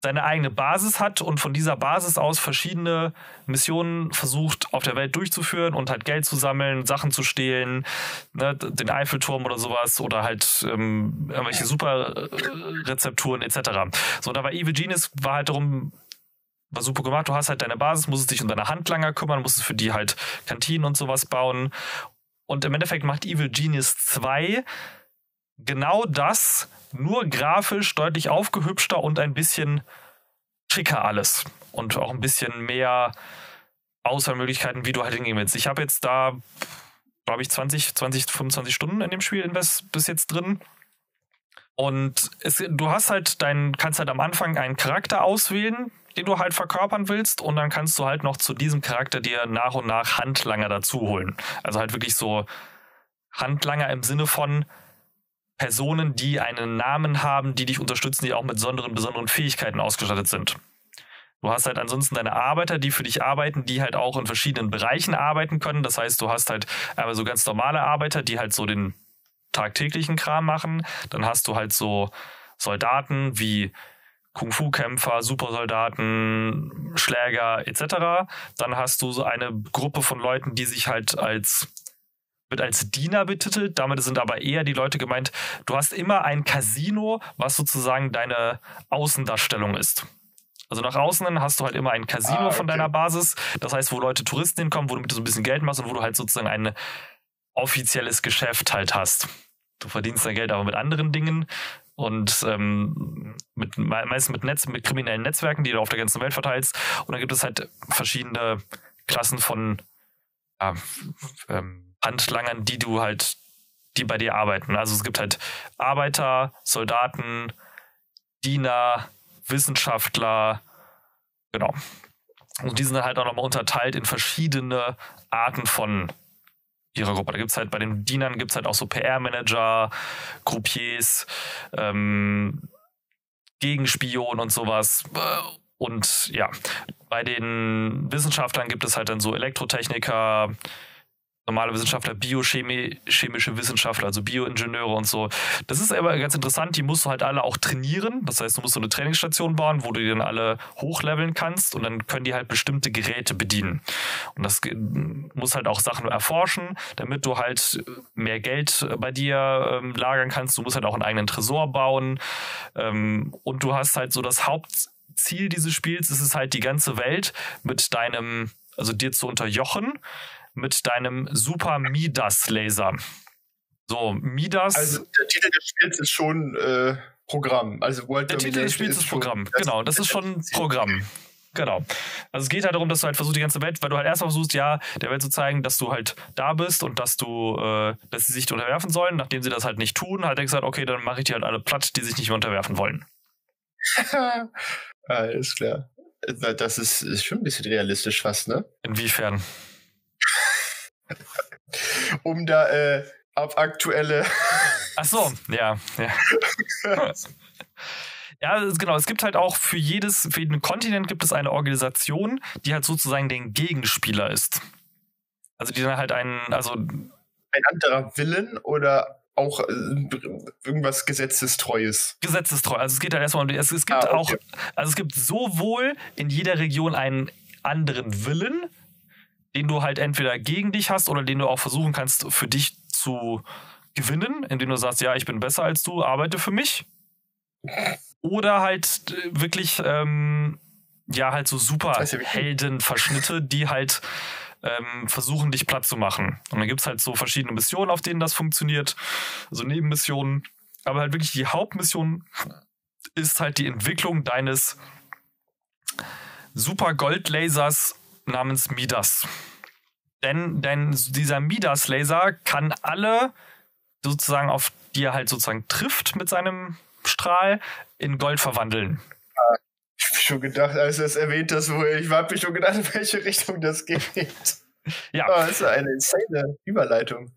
seine eigene Basis hat und von dieser Basis aus verschiedene Missionen versucht auf der Welt durchzuführen und halt Geld zu sammeln, Sachen zu stehlen, ne, den Eiffelturm oder sowas oder halt ähm, irgendwelche Superrezepturen etc. So, da war Evil Genius war halt darum, war super gemacht, du hast halt deine Basis, musst dich um deine Handlanger kümmern, musst für die halt Kantinen und sowas bauen. Und im Endeffekt macht Evil Genius 2 genau das, nur grafisch deutlich aufgehübschter und ein bisschen schicker alles. Und auch ein bisschen mehr Auswahlmöglichkeiten, wie du halt hingehen willst. Ich habe jetzt da, glaube ich, 20, 20, 25 Stunden in dem Spiel invest bis jetzt drin. Und es, du hast halt dein, kannst halt am Anfang einen Charakter auswählen, den du halt verkörpern willst, und dann kannst du halt noch zu diesem Charakter dir nach und nach Handlanger dazu holen. Also halt wirklich so Handlanger im Sinne von, Personen, die einen Namen haben, die dich unterstützen, die auch mit besonderen, besonderen Fähigkeiten ausgestattet sind. Du hast halt ansonsten deine Arbeiter, die für dich arbeiten, die halt auch in verschiedenen Bereichen arbeiten können. Das heißt, du hast halt aber so ganz normale Arbeiter, die halt so den tagtäglichen Kram machen. Dann hast du halt so Soldaten wie Kung-Fu-Kämpfer, Supersoldaten, Schläger etc. Dann hast du so eine Gruppe von Leuten, die sich halt als wird als Diener betitelt. Damit sind aber eher die Leute gemeint, du hast immer ein Casino, was sozusagen deine Außendarstellung ist. Also nach außen hast du halt immer ein Casino ah, okay. von deiner Basis. Das heißt, wo Leute Touristen hinkommen, wo du mit so ein bisschen Geld machst und wo du halt sozusagen ein offizielles Geschäft halt hast. Du verdienst dein Geld aber mit anderen Dingen und ähm, mit, meistens mit Netz, mit kriminellen Netzwerken, die du auf der ganzen Welt verteilst. Und dann gibt es halt verschiedene Klassen von ja, ähm, Handlangern, die du halt, die bei dir arbeiten. Also es gibt halt Arbeiter, Soldaten, Diener, Wissenschaftler, genau. Und die sind halt auch nochmal unterteilt in verschiedene Arten von ihrer Gruppe. Da gibt es halt bei den Dienern gibt es halt auch so PR-Manager, Groupiers, ähm, Gegenspion und sowas. Und ja, bei den Wissenschaftlern gibt es halt dann so Elektrotechniker, normale Wissenschaftler, biochemische Wissenschaftler, also Bioingenieure und so. Das ist aber ganz interessant, die musst du halt alle auch trainieren. Das heißt, du musst so eine Trainingsstation bauen, wo du die dann alle hochleveln kannst und dann können die halt bestimmte Geräte bedienen. Und das muss halt auch Sachen erforschen, damit du halt mehr Geld bei dir ähm, lagern kannst. Du musst halt auch einen eigenen Tresor bauen. Ähm, und du hast halt so das Hauptziel dieses Spiels, ist es halt die ganze Welt mit deinem, also dir zu unterjochen mit deinem Super Midas Laser. So, Midas. Also der Titel des Spiels ist schon äh, Programm. Also World Der Titel des Spiels ist, ist Programm. Schon, genau, das ist schon Programm. Genau. Also es geht halt darum, dass du halt versuchst, die ganze Welt, weil du halt erstmal versuchst, ja, der Welt zu zeigen, dass du halt da bist und dass du, äh, dass sie sich unterwerfen sollen. Nachdem sie das halt nicht tun, hat er gesagt, okay, dann mache ich die halt alle platt, die sich nicht mehr unterwerfen wollen. Alles klar. Das ist, ist schon ein bisschen realistisch fast, ne? Inwiefern? Um da äh, auf aktuelle. Ach so, ja, ja. Ja, genau. Es gibt halt auch für jedes, für jeden Kontinent gibt es eine Organisation, die halt sozusagen den Gegenspieler ist. Also die dann halt einen, also ein anderer Willen oder auch äh, irgendwas Gesetzestreues. Gesetzestreu. Also es geht halt erstmal um es, es gibt ah, okay. auch, also es gibt sowohl in jeder Region einen anderen Willen, den du halt entweder gegen dich hast oder den du auch versuchen kannst, für dich zu gewinnen, indem du sagst, ja, ich bin besser als du, arbeite für mich. Oder halt äh, wirklich, ähm, ja, halt so super Heldenverschnitte, die halt ähm, versuchen, dich platt zu machen. Und dann gibt es halt so verschiedene Missionen, auf denen das funktioniert, so Nebenmissionen. Aber halt wirklich die Hauptmission ist halt die Entwicklung deines super Goldlasers namens Midas. Denn, denn dieser Midas-Laser kann alle sozusagen, auf die er halt sozusagen trifft mit seinem Strahl, in Gold verwandeln. Ich hab schon gedacht, als du es erwähnt hast, ich habe mich schon gedacht, in welche Richtung das geht. Ja. Oh, das ist eine insane Überleitung.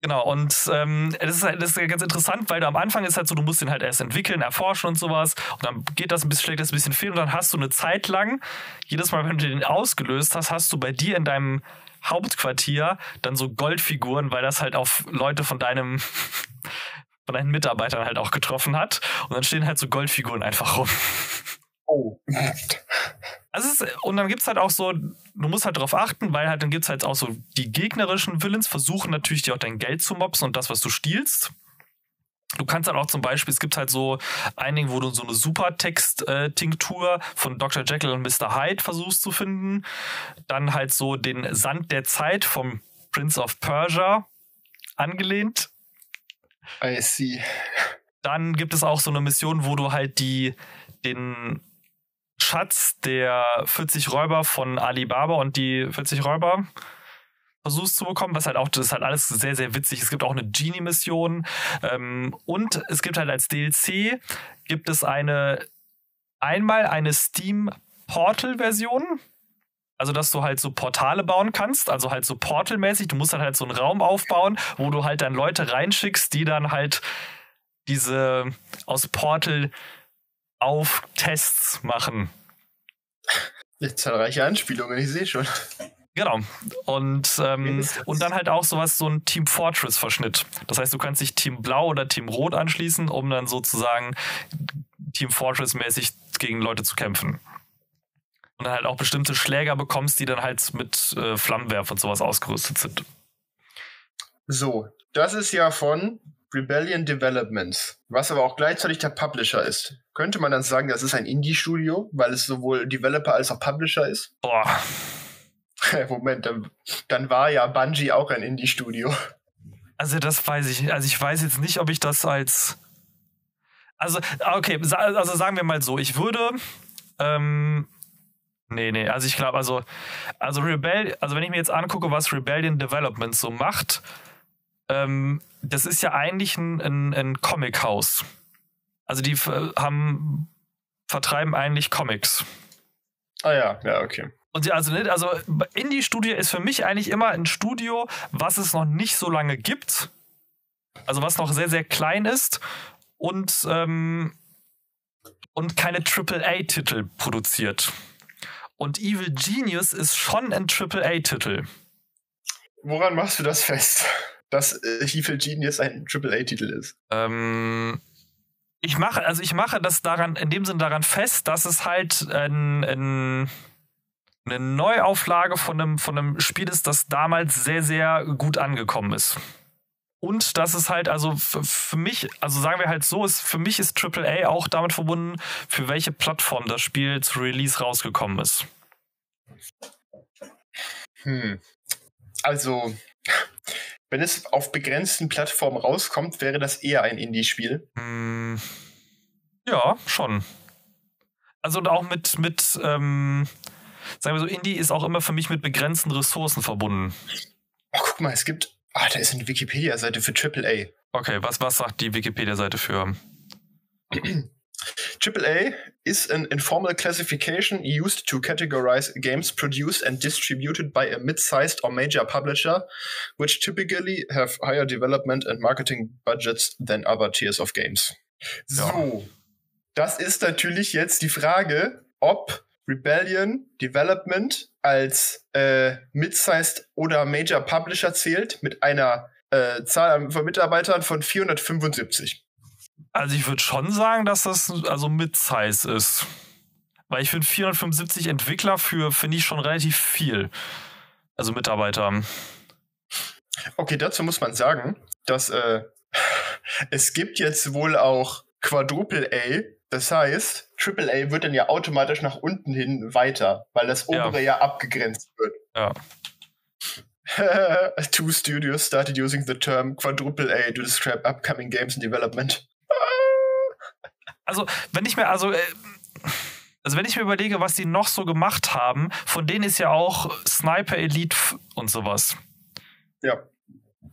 Genau, und ähm, das, ist, halt, das ist ganz interessant, weil du am Anfang ist halt so, du musst den halt erst entwickeln, erforschen und sowas. Und dann geht das ein bisschen, schlägt das ein bisschen fehl und dann hast du eine Zeit lang, jedes Mal, wenn du den ausgelöst hast, hast du bei dir in deinem Hauptquartier dann so Goldfiguren, weil das halt auf Leute von deinem von deinen Mitarbeitern halt auch getroffen hat. Und dann stehen halt so Goldfiguren einfach rum. Oh. Also es ist, und dann gibt's halt auch so, du musst halt darauf achten, weil halt dann gibt's halt auch so die gegnerischen Villains versuchen natürlich dir auch dein Geld zu mopsen und das, was du stiehlst. Du kannst dann auch zum Beispiel, es gibt halt so einigen, wo du so eine Supertext-Tinktur von Dr. Jekyll und Mr. Hyde versuchst zu finden. Dann halt so den Sand der Zeit vom Prince of Persia angelehnt. I see. Dann gibt es auch so eine Mission, wo du halt die, den Schatz der 40 Räuber von Alibaba und die 40 Räuber versuchst zu bekommen, was halt auch, das ist halt alles sehr, sehr witzig. Es gibt auch eine Genie-Mission ähm, und es gibt halt als DLC gibt es eine einmal eine Steam Portal-Version, also dass du halt so Portale bauen kannst, also halt so Portal-mäßig. Du musst dann halt so einen Raum aufbauen, wo du halt dann Leute reinschickst, die dann halt diese aus Portal auf Tests machen. Zahlreiche Anspielungen, ich sehe schon. Genau. Und, ähm, und dann halt auch sowas, so ein Team Fortress-Verschnitt. Das heißt, du kannst dich Team Blau oder Team Rot anschließen, um dann sozusagen Team Fortress-mäßig gegen Leute zu kämpfen. Und dann halt auch bestimmte Schläger bekommst, die dann halt mit äh, Flammenwerf und sowas ausgerüstet sind. So, das ist ja von Rebellion Developments, was aber auch gleichzeitig der Publisher ist. Könnte man dann sagen, das ist ein Indie-Studio, weil es sowohl Developer als auch Publisher ist? Boah. Moment, dann, dann war ja Bungie auch ein Indie-Studio. Also das weiß ich. Also ich weiß jetzt nicht, ob ich das als. Also, okay, also sagen wir mal so, ich würde. Ähm, nee, nee, also ich glaube, also, also Rebel, also wenn ich mir jetzt angucke, was Rebellion Development so macht, ähm, das ist ja eigentlich ein, ein, ein Comic-Haus. Also die haben vertreiben eigentlich Comics. Ah ja, ja, okay. Und also, also Indie-Studio ist für mich eigentlich immer ein Studio, was es noch nicht so lange gibt. Also was noch sehr, sehr klein ist und, ähm, und keine AAA-Titel produziert. Und Evil Genius ist schon ein AAA-Titel. Woran machst du das fest, dass äh, Evil Genius ein AAA-Titel ist? Ähm, ich mache, also ich mache das daran, in dem Sinne daran fest, dass es halt ein, ein eine Neuauflage von einem, von einem Spiel ist, das damals sehr, sehr gut angekommen ist. Und das ist halt, also für mich, also sagen wir halt so, ist, für mich ist AAA auch damit verbunden, für welche Plattform das Spiel zu Release rausgekommen ist. Hm. Also, wenn es auf begrenzten Plattformen rauskommt, wäre das eher ein Indie-Spiel. Hm. Ja, schon. Also auch mit, mit, ähm, sagen wir so, Indie ist auch immer für mich mit begrenzten Ressourcen verbunden. Oh, guck mal, es gibt. Ah, da ist eine Wikipedia-Seite für AAA. Okay, was, was sagt die Wikipedia-Seite für? AAA is an informal classification used to categorize games produced and distributed by a mid-sized or major publisher, which typically have higher development and marketing budgets than other tiers of games. Ja. So, das ist natürlich jetzt die Frage, ob Rebellion Development als äh, Mid-Sized oder Major Publisher zählt mit einer äh, Zahl von Mitarbeitern von 475. Also ich würde schon sagen, dass das also Mid-Size ist. Weil ich finde 475 Entwickler für, finde ich schon relativ viel. Also Mitarbeiter. Okay, dazu muss man sagen, dass äh, es gibt jetzt wohl auch Quadruple A das heißt, AAA wird dann ja automatisch nach unten hin weiter, weil das obere ja, ja abgegrenzt wird. Ja. Two studios started using the term quadruple A to describe upcoming games in development. Also, wenn ich mir, also, äh, Also wenn ich mir überlege, was die noch so gemacht haben, von denen ist ja auch Sniper Elite und sowas. Ja.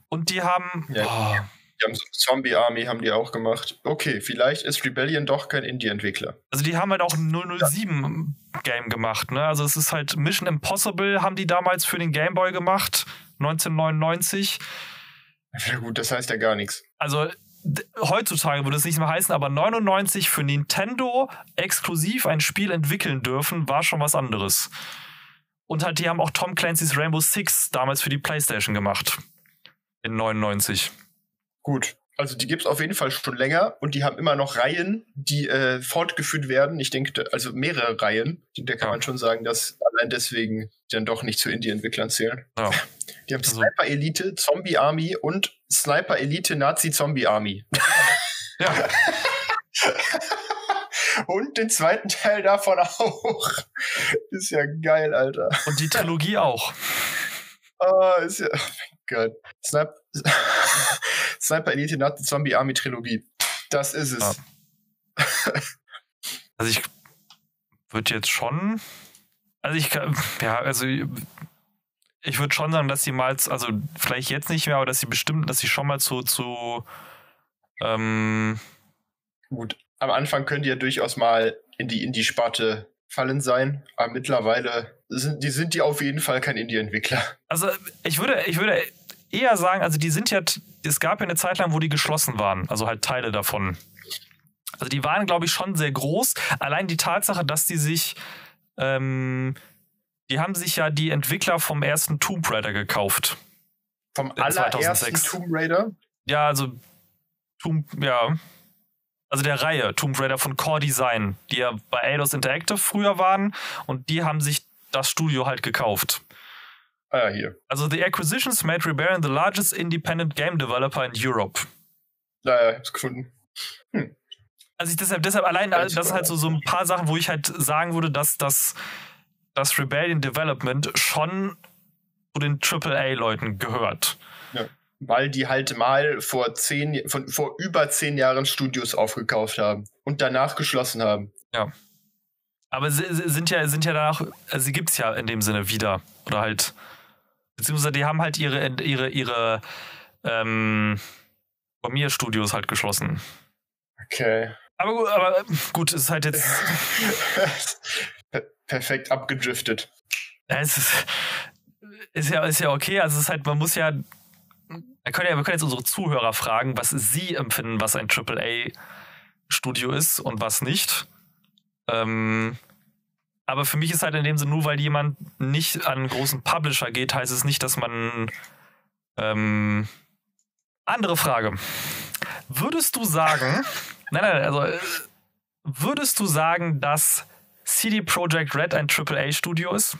Und die haben. Ja. Oh, Die haben so Zombie Army haben die auch gemacht. Okay, vielleicht ist Rebellion doch kein Indie-Entwickler. also die haben halt auch ein 007 Game gemacht, ne? Also es ist halt Mission Impossible haben die damals für den Game Boy gemacht, 1999. Ja gut, das heißt ja gar nichts. Also heutzutage würde es nicht mehr heißen, aber 99 für Nintendo exklusiv ein Spiel entwickeln dürfen, war schon was anderes. Und halt, die haben auch Tom Clancy's Rainbow Six damals für die PlayStation gemacht. In 99. Gut. Also die gibt es auf jeden Fall schon länger und die haben immer noch Reihen, die äh, fortgeführt werden. Ich denke, also mehrere Reihen. Da kann Ja. man schon sagen, dass allein deswegen dann doch nicht zu Indie-Entwicklern zählen. Ja. Die haben Also- Sniper Elite, Zombie Army und Sniper Elite Nazi Zombie Army. ja. Und den zweiten Teil davon auch. Ist ja geil, Alter. Und die Trilogie auch. Ah, ist ja, oh mein Gott. Snip Sniper Elite Nazi Zombie Army Trilogie. Das ist es. Ja. Also ich würde jetzt schon. Also ich kann, ja, also ich würde schon sagen, dass sie mal, also vielleicht jetzt nicht mehr, aber dass sie bestimmt, dass sie schon mal zu, zu ähm, Gut. Am Anfang könnt ihr durchaus mal in die Indie-Sparte fallen sein, aber mittlerweile sind die, sind die auf jeden Fall kein Indie-Entwickler. Also ich würde, ich würde eher sagen, also die sind ja, es gab ja eine Zeit lang, wo die geschlossen waren, also halt Teile davon. Also die waren, glaube ich, schon sehr groß. Allein die Tatsache, dass die sich, ähm, die haben sich ja die Entwickler vom ersten Tomb Raider gekauft. Vom In allerersten 2006. Tomb Raider. Ja, also Tomb, ja. Also der Reihe Tomb Raider von Core Design, die ja bei Eidos Interactive früher waren und die haben sich das Studio halt gekauft. Ah ja, hier. Also the acquisitions made Rebellion the largest independent game developer in Europe. Da, ja, hab's gefunden. Also ich deshalb, deshalb allein, das sind halt so, so ein paar Sachen, wo ich halt sagen würde, dass das, das Rebellion Development schon zu den AAA-Leuten gehört. Weil die halt mal vor zehn, von, vor über zehn Jahren Studios aufgekauft haben und danach geschlossen haben. Aber sie, sie sind ja, sind ja danach, also sie gibt's ja in dem Sinne wieder. Oder halt, beziehungsweise die haben halt ihre, ihre, ihre, ähm, Programmierstudios halt geschlossen. Okay. Aber, gu- aber gut, es ist halt jetzt, Per perfekt abgedriftet. ja, es ist, ist ja, ist ja okay. Also es ist halt, man muss ja, wir können ja, wir können jetzt unsere Zuhörer fragen, was sie empfinden, was ein AAA-Studio ist und was nicht. Ähm, aber für mich ist halt in dem Sinne, nur weil jemand nicht an einen großen Publisher geht, heißt es nicht, dass man. Ähm, andere Frage. Würdest du sagen, nein, nein, also äh, würdest du sagen, dass CD Projekt Red ein AAA-Studio ist?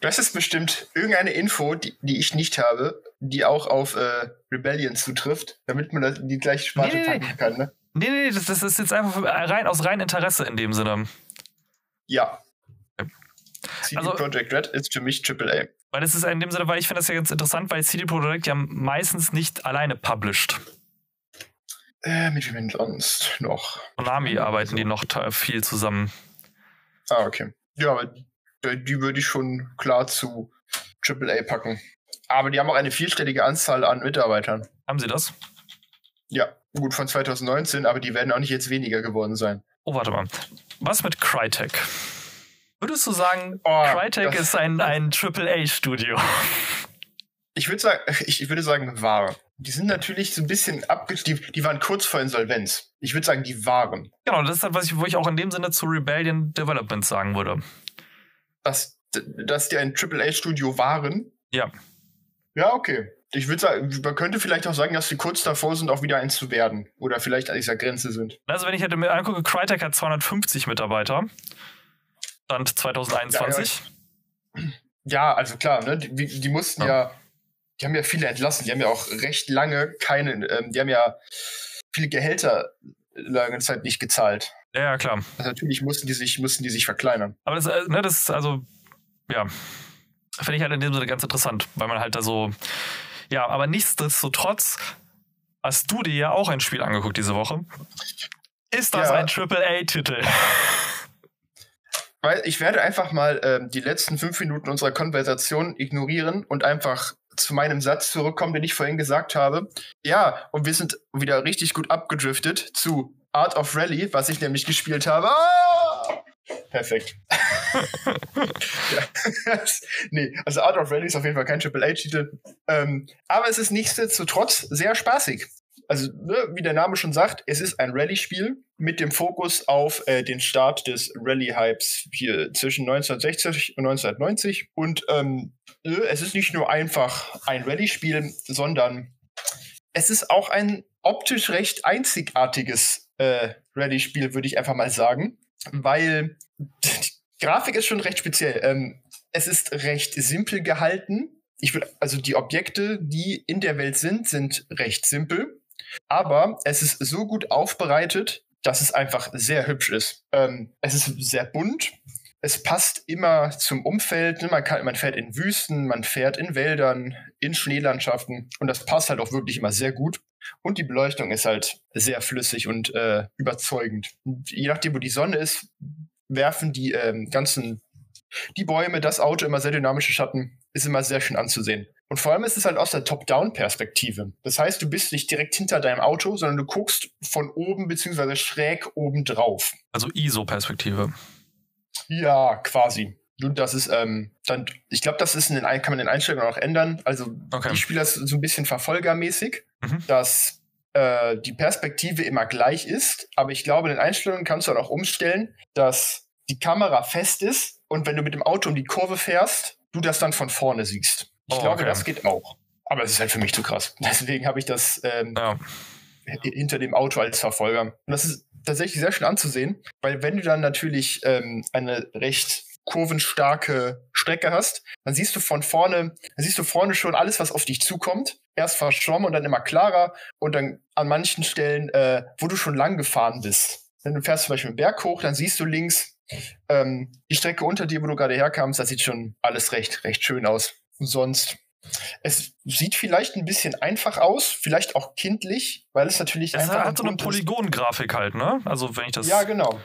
Das ist bestimmt irgendeine Info, die, die ich nicht habe, die auch auf äh, Rebellion zutrifft, damit man das in die gleiche Sparte Nee, packen kann, ne? Nee, nee, das, das ist jetzt einfach rein aus rein Interesse in dem Sinne. Ja. CD Also- Projekt Red ist für mich AAA. Weil das ist in dem Sinne, weil ich finde das ja ganz interessant, weil CD Projekt ja meistens nicht alleine published. Äh, mit wem sonst noch? Konami arbeiten die noch viel zusammen. Ah, okay. Ja, aber die, die würde ich schon klar zu AAA packen. Aber die haben auch eine vierstellige Anzahl an Mitarbeitern. Haben sie das? Ja, gut von 2019, aber die werden auch nicht jetzt weniger geworden sein. Oh, warte mal. Was mit Crytek? Würdest du sagen, Oh, Crytek das- ist ein, ein AAA-Studio? Ich würde sagen, ich würde sagen, war. Die sind natürlich so ein bisschen abge... Die, waren kurz vor Insolvenz. Ich würde sagen, die waren. Genau, das ist halt, was ich, wo ich auch in dem Sinne zu Rebellion Development sagen würde. Dass, dass die ein AAA-Studio waren. Ja. Ja, okay. Ich würde sagen, man könnte vielleicht auch sagen, dass sie kurz davor sind, auch wieder eins zu werden. Oder vielleicht an dieser Grenze sind. Also, wenn ich halt mir angucke, Crytek hat 250 Mitarbeiter. Stand 2021. Ja, also klar, ne? Die, die mussten Ja. ja. die haben ja viele entlassen. Die haben ja auch recht lange keine, ähm, die haben ja viele Gehälter lange Zeit nicht gezahlt. Ja, ja, klar. Also natürlich mussten die sich, mussten die sich verkleinern. Aber das, äh, ne, das ist also, ja, finde ich halt in dem Sinne ganz interessant, weil man halt da so, ja, aber nichtsdestotrotz hast du dir ja auch ein Spiel angeguckt diese Woche. Ist das Ja. ein AAA-Titel? weil ich werde einfach mal ähm, die letzten fünf Minuten unserer Konversation ignorieren und einfach zu meinem Satz zurückkommen, den ich vorhin gesagt habe. Ja, und wir sind wieder richtig gut abgedriftet zu Art of Rally, was ich nämlich gespielt habe. Ah! Perfekt. nee, also Art of Rally ist auf jeden Fall kein Triple A-Titel. Ähm, aber es ist nichtsdestotrotz sehr spaßig also ne, wie der Name schon sagt, es ist ein Rallye-Spiel mit dem Fokus auf äh, den Start des Rallye-Hypes hier zwischen 1960 und 1990. Und ähm, es ist nicht nur einfach ein Rallye-Spiel, sondern es ist auch ein optisch recht einzigartiges äh, Rallye-Spiel, würde ich einfach mal sagen, weil die Grafik ist schon recht speziell. Ähm, es ist recht simpel gehalten. Ich würde, also die Objekte, die in der Welt sind, sind recht simpel. Aber es ist so gut aufbereitet, dass es einfach sehr hübsch ist. Ähm, es ist sehr bunt. Es passt immer zum Umfeld. Man, kann, man fährt in Wüsten, man fährt in Wäldern, in Schneelandschaften. Und das passt halt auch wirklich immer sehr gut. Und die Beleuchtung ist halt sehr flüssig und äh, überzeugend. Und je nachdem, wo die Sonne ist, werfen die ähm, ganzen, die Bäume, das Auto immer sehr dynamische Schatten. Ist immer sehr schön anzusehen. Und vor allem ist es halt aus der Top-Down-Perspektive. Das heißt, du bist nicht direkt hinter deinem Auto, sondern du guckst von oben beziehungsweise schräg oben drauf. Also ISO-Perspektive. Ja, quasi. Das ist, ähm, dann, ich glaube, das ist in den, kann man in den Einstellungen auch ändern. Also okay. die Spieler ist so ein bisschen verfolgermäßig, mhm. dass äh, die Perspektive immer gleich ist. Aber ich glaube, in den Einstellungen kannst du dann auch umstellen, dass die Kamera fest ist und wenn du mit dem Auto um die Kurve fährst, du das dann von vorne siehst. Ich oh, glaube, okay. das geht auch. Aber es ist halt für mich zu krass. Deswegen habe ich das ähm, ja. hinter dem Auto als Verfolger. Und das ist tatsächlich sehr schön anzusehen, weil wenn du dann natürlich ähm, eine recht kurvenstarke Strecke hast, dann siehst du von vorne, dann siehst du vorne schon alles, was auf dich zukommt. Erst verschwommen und dann immer klarer und dann an manchen Stellen, äh, wo du schon lang gefahren bist. Wenn du fährst zum Beispiel einen Berg hoch, dann siehst du links ähm, die Strecke unter dir, wo du gerade herkamst, das sieht schon alles recht, recht schön aus sonst. Es sieht vielleicht ein bisschen einfach aus, vielleicht auch kindlich, weil es natürlich es einfach. hat so eine Polygon-Grafik halt, ne? Also, wenn ich das. Ja, genau.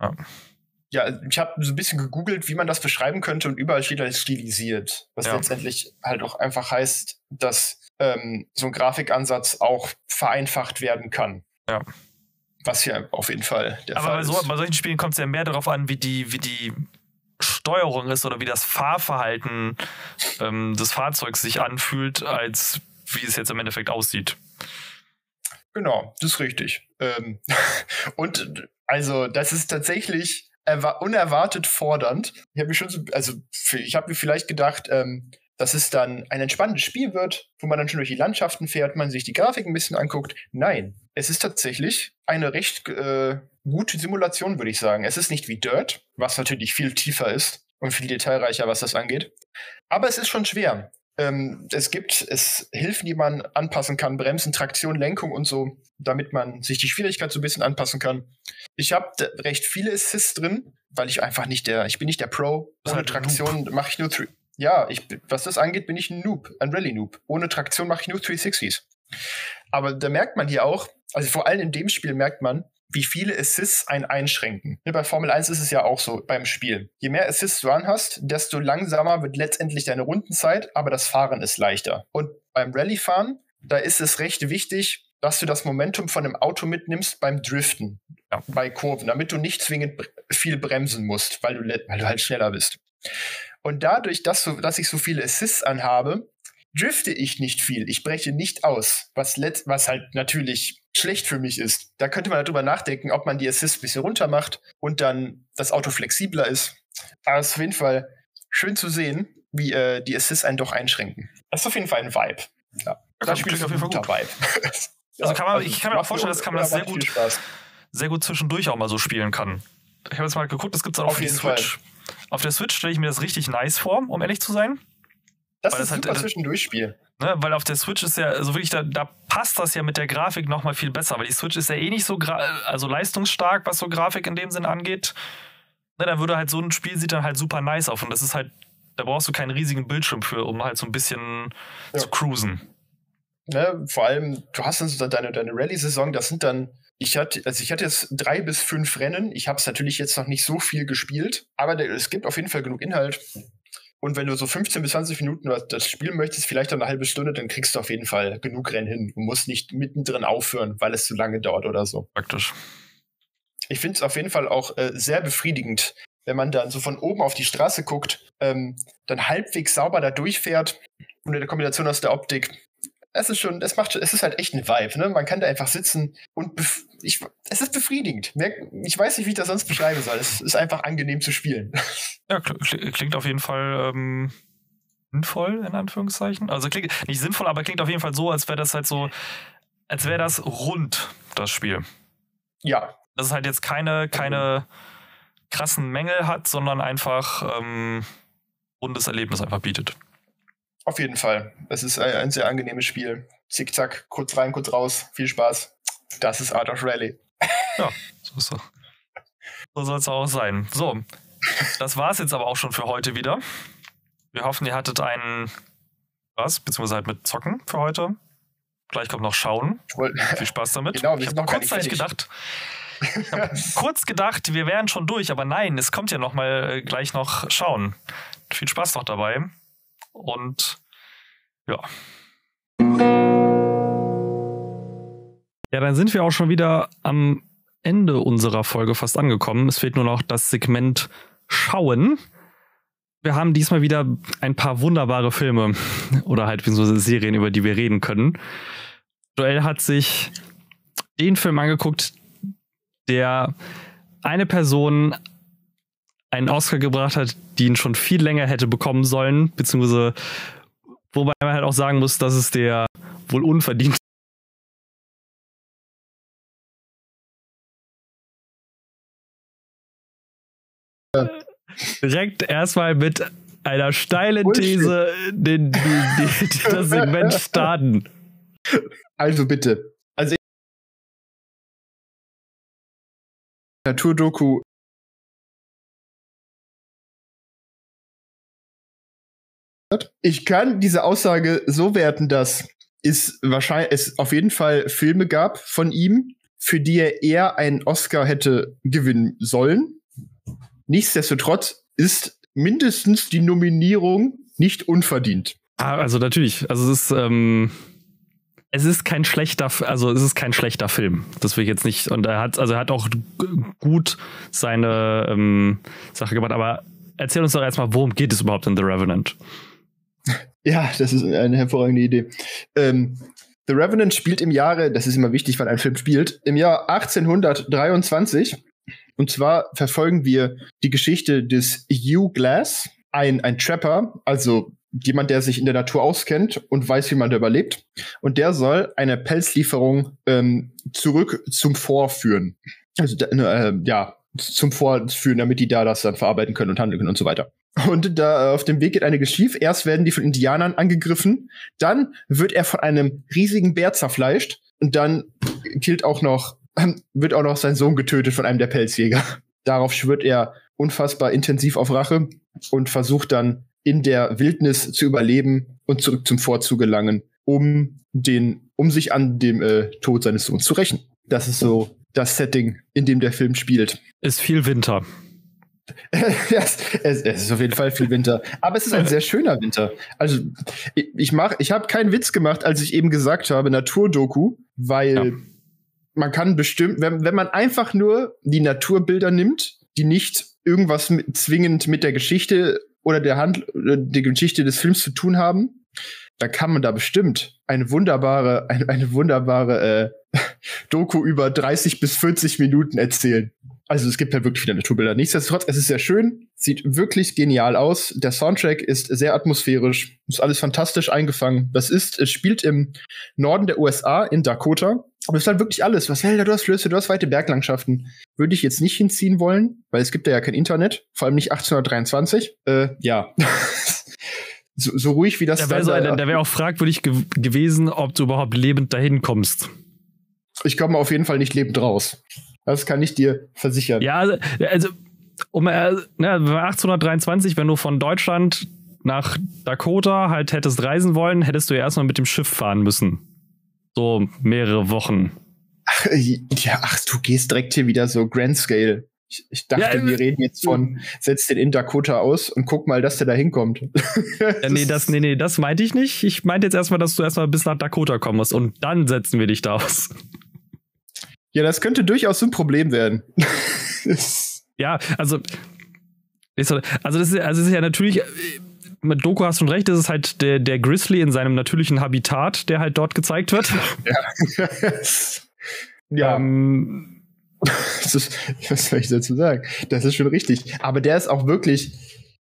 Ja, ja ich habe so ein bisschen gegoogelt, wie man das beschreiben könnte, und überall steht halt stilisiert. Was ja. letztendlich halt auch einfach heißt, dass ähm, so ein Grafikansatz auch vereinfacht werden kann. Ja. Was hier auf jeden Fall der Aber Fall ist. Aber bei solchen Spielen kommt es ja mehr darauf an, wie die, wie die Steuerung ist oder wie das Fahrverhalten ähm, des Fahrzeugs sich anfühlt, als wie es jetzt im Endeffekt aussieht. Genau, das ist richtig. Ähm, und also, das ist tatsächlich unerwartet fordernd. Ich habe mir schon so, also ich habe mir vielleicht gedacht, ähm, dass es dann ein entspanntes Spiel wird, wo man dann schon durch die Landschaften fährt, man sich die Grafik ein bisschen anguckt. Nein, es ist tatsächlich eine recht äh, gute Simulation, würde ich sagen. Es ist nicht wie Dirt, was natürlich viel tiefer ist und viel detailreicher, was das angeht. Aber es ist schon schwer. Ähm, es gibt es Hilfen, die man anpassen kann, Bremsen, Traktion, Lenkung und so, damit man sich die Schwierigkeit so ein bisschen anpassen kann. Ich habe recht viele Assists drin, weil ich einfach nicht der, ich bin nicht der Pro. Ohne halt Traktion mache ich nur, ja, ich, was das angeht, bin ich ein Noob, ein Rally-Noob. Ohne Traktion mache ich nur 360s. Aber da merkt man hier auch, also vor allem in dem Spiel merkt man, wie viele Assists einen einschränken. Bei Formel 1 ist es ja auch so beim Spiel. Je mehr Assists du anhast, desto langsamer wird letztendlich deine Rundenzeit, aber das Fahren ist leichter. Und beim Rallye-Fahren, da ist es recht wichtig, dass du das Momentum von dem Auto mitnimmst beim Driften, ja. bei Kurven, damit du nicht zwingend viel bremsen musst, weil du, weil du halt schneller bist. Und dadurch, dass, du, dass ich so viele Assists anhabe, drifte ich nicht viel. Ich breche nicht aus, was, was halt natürlich schlecht für mich ist. Da könnte man darüber nachdenken, ob man die Assist ein bisschen runter macht und dann das Auto flexibler ist. Aber es ist auf jeden Fall schön zu sehen, wie äh, die Assists einen doch einschränken. Das ist auf jeden Fall ein Vibe. Ja. Das Spiel ist auf jeden Fall gut. Vibe. also kann man, also ich kann mir auch vorstellen, dass man das sehr gut, sehr gut zwischendurch auch mal so spielen kann. Ich habe jetzt mal geguckt, das gibt es auch auf, auf die Switch. Fall. Auf der Switch stelle ich mir das richtig nice vor, um ehrlich zu sein. Das weil ist ein super halt, Zwischendurchspiel. Ne, weil auf der Switch ist ja, also wirklich, da, da passt das ja mit der Grafik nochmal viel besser, weil die Switch ist ja eh nicht so also leistungsstark, was so Grafik in dem Sinn angeht. Ne, da würde halt so ein Spiel sieht dann halt super nice auf und das ist halt, da brauchst du keinen riesigen Bildschirm für, um halt so ein bisschen ja. zu cruisen. Ne, vor allem, du hast dann so deine, deine Rallye-Saison, das sind dann Ich hatte, also ich hatte jetzt drei bis fünf Rennen. Ich habe es natürlich jetzt noch nicht so viel gespielt, aber es gibt auf jeden Fall genug Inhalt. Und wenn du so 15 bis 20 Minuten das spielen möchtest, vielleicht eine halbe Stunde, dann kriegst du auf jeden Fall genug Rennen hin. Du musst nicht mittendrin aufhören, weil es zu lange dauert oder so. Praktisch. Ich finde es auf jeden Fall auch äh, sehr befriedigend, wenn man dann so von oben auf die Straße guckt, ähm, dann halbwegs sauber da durchfährt unter der Kombination aus der Optik es ist schon, es macht, es ist halt echt ein Vibe, ne? Man kann da einfach sitzen und ich, es ist befriedigend. Ich weiß nicht, wie ich das sonst beschreiben soll. Es ist einfach angenehm zu spielen. Ja, klingt auf jeden Fall ähm, sinnvoll, in Anführungszeichen. Also klingt nicht sinnvoll, aber klingt auf jeden Fall so, als wäre das halt so, als wäre das rund, das Spiel. Ja. Dass es halt jetzt keine, keine krassen Mängel hat, sondern einfach ähm, rundes Erlebnis einfach bietet. Auf jeden Fall. Es ist ein sehr angenehmes Spiel. Zickzack, kurz rein, kurz raus. Viel Spaß. Das ist Art of Rally. Ja, so, so. so soll es auch sein. So, das war es jetzt aber auch schon für heute wieder. Wir hoffen, ihr hattet einen was, beziehungsweise halt mit Zocken für heute. Gleich kommt noch Schauen. Viel Spaß damit. Genau, ich noch kurzzeitig gedacht. Ich habe kurz gedacht, wir wären schon durch, aber nein, es kommt ja noch mal äh, gleich noch Schauen. Viel Spaß noch dabei. Und ja. Ja, dann sind wir auch schon wieder am Ende unserer Folge fast angekommen. Es fehlt nur noch das Segment Schauen. Wir haben diesmal wieder ein paar wunderbare Filme oder halt so Serien, über die wir reden können. Joel hat sich den Film angeguckt, der eine Person einen Oscar gebracht hat, die ihn schon viel länger hätte bekommen sollen, beziehungsweise wobei man halt auch sagen muss, dass es der wohl unverdient direkt erstmal mit einer steilen These den, den, den, das Segment starten. Also bitte. Also Naturdoku Ich kann diese Aussage so werten, dass es wahrscheinlich es auf jeden Fall Filme gab von ihm, für die er eher einen Oscar hätte gewinnen sollen. Nichtsdestotrotz ist mindestens die Nominierung nicht unverdient. Ah, also natürlich. Also es ist, ähm, es ist kein schlechter, also es ist kein schlechter Film. Das will ich jetzt nicht. Und er hat, also er hat auch gut seine ähm, Sache gemacht. Aber erzähl uns doch erstmal, worum geht es überhaupt in The Revenant? Ja, das ist eine hervorragende Idee. Ähm, The Revenant spielt im Jahre, das ist immer wichtig, weil ein Film spielt, im Jahr 1823. Und zwar verfolgen wir die Geschichte des Hugh Glass, ein, ein Trapper, also jemand, der sich in der Natur auskennt und weiß, wie man da überlebt. Und der soll eine Pelzlieferung ähm, zurück zum Vorführen. Also, äh, ja, zum Vorführen, damit die da das dann verarbeiten können und handeln können und so weiter. Und da auf dem Weg geht einiges schief. Erst werden die von Indianern angegriffen, dann wird er von einem riesigen Bär zerfleischt und dann killt auch noch, wird auch noch sein Sohn getötet von einem der Pelzjäger. Darauf schwört er unfassbar intensiv auf Rache und versucht dann in der Wildnis zu überleben und zurück zum Fort zu gelangen, um den, um sich an dem äh, Tod seines Sohns zu rächen. Das ist so das Setting, in dem der Film spielt. Ist viel Winter. es, es, ist auf jeden Fall viel Winter. Aber es ist ein sehr schöner Winter. Also, ich, ich mach, ich habe keinen Witz gemacht, als ich eben gesagt habe, Naturdoku, weil ja. man kann bestimmt, wenn, wenn man einfach nur die Naturbilder nimmt, die nicht irgendwas mit, zwingend mit der Geschichte oder der Hand, der Geschichte des Films zu tun haben, dann kann man da bestimmt eine wunderbare, eine, eine wunderbare äh, Doku über 30 bis 40 Minuten erzählen. Also es gibt halt wirklich viele Naturbilder. Nichtsdestotrotz, es ist sehr schön, sieht wirklich genial aus. Der Soundtrack ist sehr atmosphärisch, ist alles fantastisch eingefangen. Das ist, es spielt im Norden der USA in Dakota. Aber es ist halt wirklich alles. Was Wälder, du hast Flüsse, du hast weite Berglandschaften. Würde ich jetzt nicht hinziehen wollen, weil es gibt da ja kein Internet, vor allem nicht 1823. Äh, ja. so, so, ruhig wie das da wäre so, da wäre auch fragwürdig ge gewesen, ob du überhaupt lebend dahin kommst. Ich komme auf jeden Fall nicht lebend raus. Das kann ich dir versichern. Ja, also, also um äh, ne, 1823, wenn du von Deutschland nach Dakota halt hättest reisen wollen, hättest du ja erstmal mit dem Schiff fahren müssen. So mehrere Wochen. Ach Ja, ach, du gehst direkt hier wieder so Grand Scale. Ich, ich dachte, ja, wir reden jetzt von, setz den in Dakota aus und guck mal, dass der da hinkommt. ja, nee, das, nee, nee, das meinte ich nicht. Ich meinte jetzt erstmal, dass du erstmal bis nach Dakota kommen musst und dann setzen wir dich da aus. Ja, das könnte durchaus ein Problem werden. ja, also, also das ist, also das ist ja natürlich, mit Doku hast du schon recht, das ist halt der, der Grizzly in seinem natürlichen Habitat, der halt dort gezeigt wird. Ja. ja. Ähm, das ist, was soll ich dazu sagen? Das ist schon richtig. Aber der ist auch wirklich,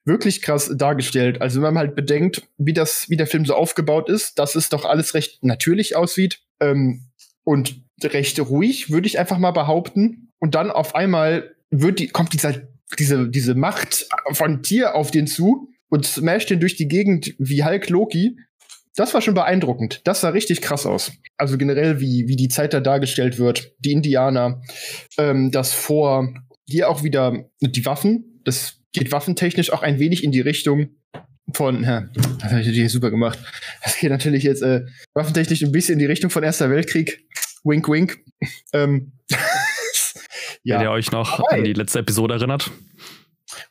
wirklich krass dargestellt. Also wenn man halt bedenkt, wie das, wie der Film so aufgebaut ist, dass es doch alles recht natürlich aussieht ähm, und recht ruhig, würde ich einfach mal behaupten. Und dann auf einmal wird die, kommt dieser, diese, diese Macht von Tier auf den zu und smasht den durch die Gegend wie Hulk Loki. Das war schon beeindruckend. Das sah richtig krass aus. Also generell, wie, wie die Zeit da dargestellt wird, die Indianer, ähm, das Vor, hier auch wieder die Waffen. Das geht waffentechnisch auch ein wenig in die Richtung von, ja, das habe ich natürlich super gemacht. Das geht natürlich jetzt äh, waffentechnisch ein bisschen in die Richtung von Erster Weltkrieg. Wink, wink. Ähm, ja. Wenn ihr euch noch Wobei, an die letzte Episode erinnert.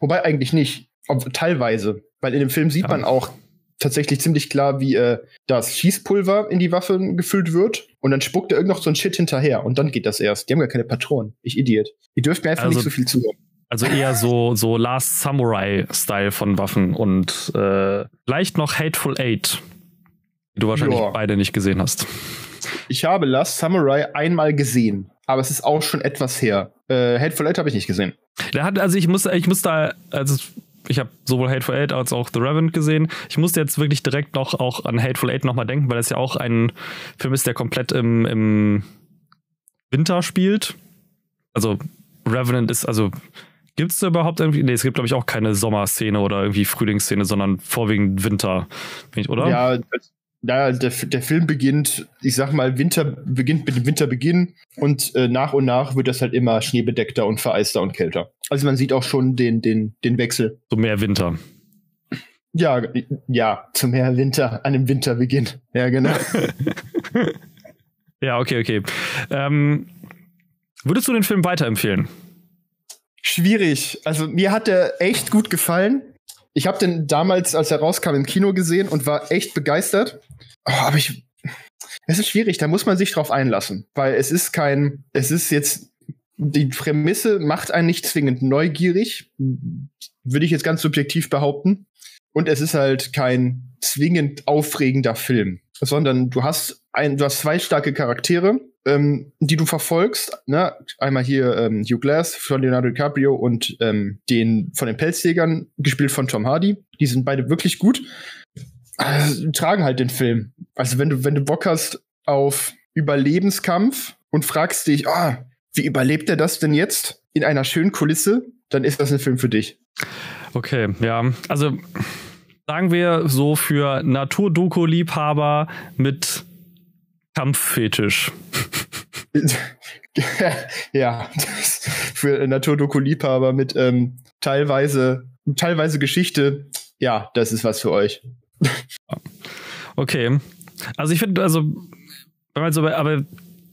Wobei eigentlich nicht. Ob, teilweise. Weil in dem Film sieht ja. man auch tatsächlich ziemlich klar, wie äh, das Schießpulver in die Waffen gefüllt wird. Und dann spuckt er irgend noch so ein Shit hinterher. Und dann geht das erst. Die haben gar keine Patronen. Ich Idiot. Ihr dürft mir einfach also, nicht so viel zuhören. Also eher so, so Last Samurai-Style von Waffen und äh, vielleicht noch Hateful Eight, die du wahrscheinlich Joa. beide nicht gesehen hast. Ich habe Last Samurai einmal gesehen, aber es ist auch schon etwas her. Äh, Hateful Eight habe ich nicht gesehen. Der hat, also ich muss, ich muss da, also ich habe sowohl Hateful Eight als auch The Revenant gesehen. Ich musste jetzt wirklich direkt noch auch an Hateful Eight nochmal denken, weil das ja auch ein Film ist, der komplett im, im Winter spielt. Also Revenant ist, also gibt es da überhaupt irgendwie, nee, es gibt glaube ich auch keine Sommerszene oder irgendwie Frühlingsszene, sondern vorwiegend Winter, oder? Ja, naja, der, der Film beginnt, ich sag mal, Winter beginnt mit dem Winterbeginn und äh, nach und nach wird das halt immer schneebedeckter und vereister und kälter. Also man sieht auch schon den, den, den Wechsel. So mehr Winter. Ja, ja, zu mehr Winter, an dem Winterbeginn. Ja, genau. ja, okay, okay. Ähm, würdest du den Film weiterempfehlen? Schwierig. Also mir hat der echt gut gefallen. Ich habe den damals, als er rauskam, im Kino gesehen und war echt begeistert. Oh, aber ich, es ist schwierig, da muss man sich drauf einlassen, weil es ist kein, es ist jetzt, die Prämisse macht einen nicht zwingend neugierig, würde ich jetzt ganz subjektiv behaupten. Und es ist halt kein zwingend aufregender Film, sondern du hast ein, du hast zwei starke Charaktere, ähm, die du verfolgst. Ne? Einmal hier ähm, Hugh Glass von Leonardo DiCaprio und ähm, den von den Pelzjägern, gespielt von Tom Hardy. Die sind beide wirklich gut. Also, tragen halt den Film. Also wenn du, wenn du Bock hast auf Überlebenskampf und fragst dich, oh, wie überlebt er das denn jetzt in einer schönen Kulisse, dann ist das ein Film für dich. Okay, ja. Also sagen wir so für Naturdoku-Liebhaber mit Kampffetisch. ja, für Naturdoku-Liebhaber mit ähm, teilweise, teilweise Geschichte, ja, das ist was für euch. Okay. Also ich finde, also, also, aber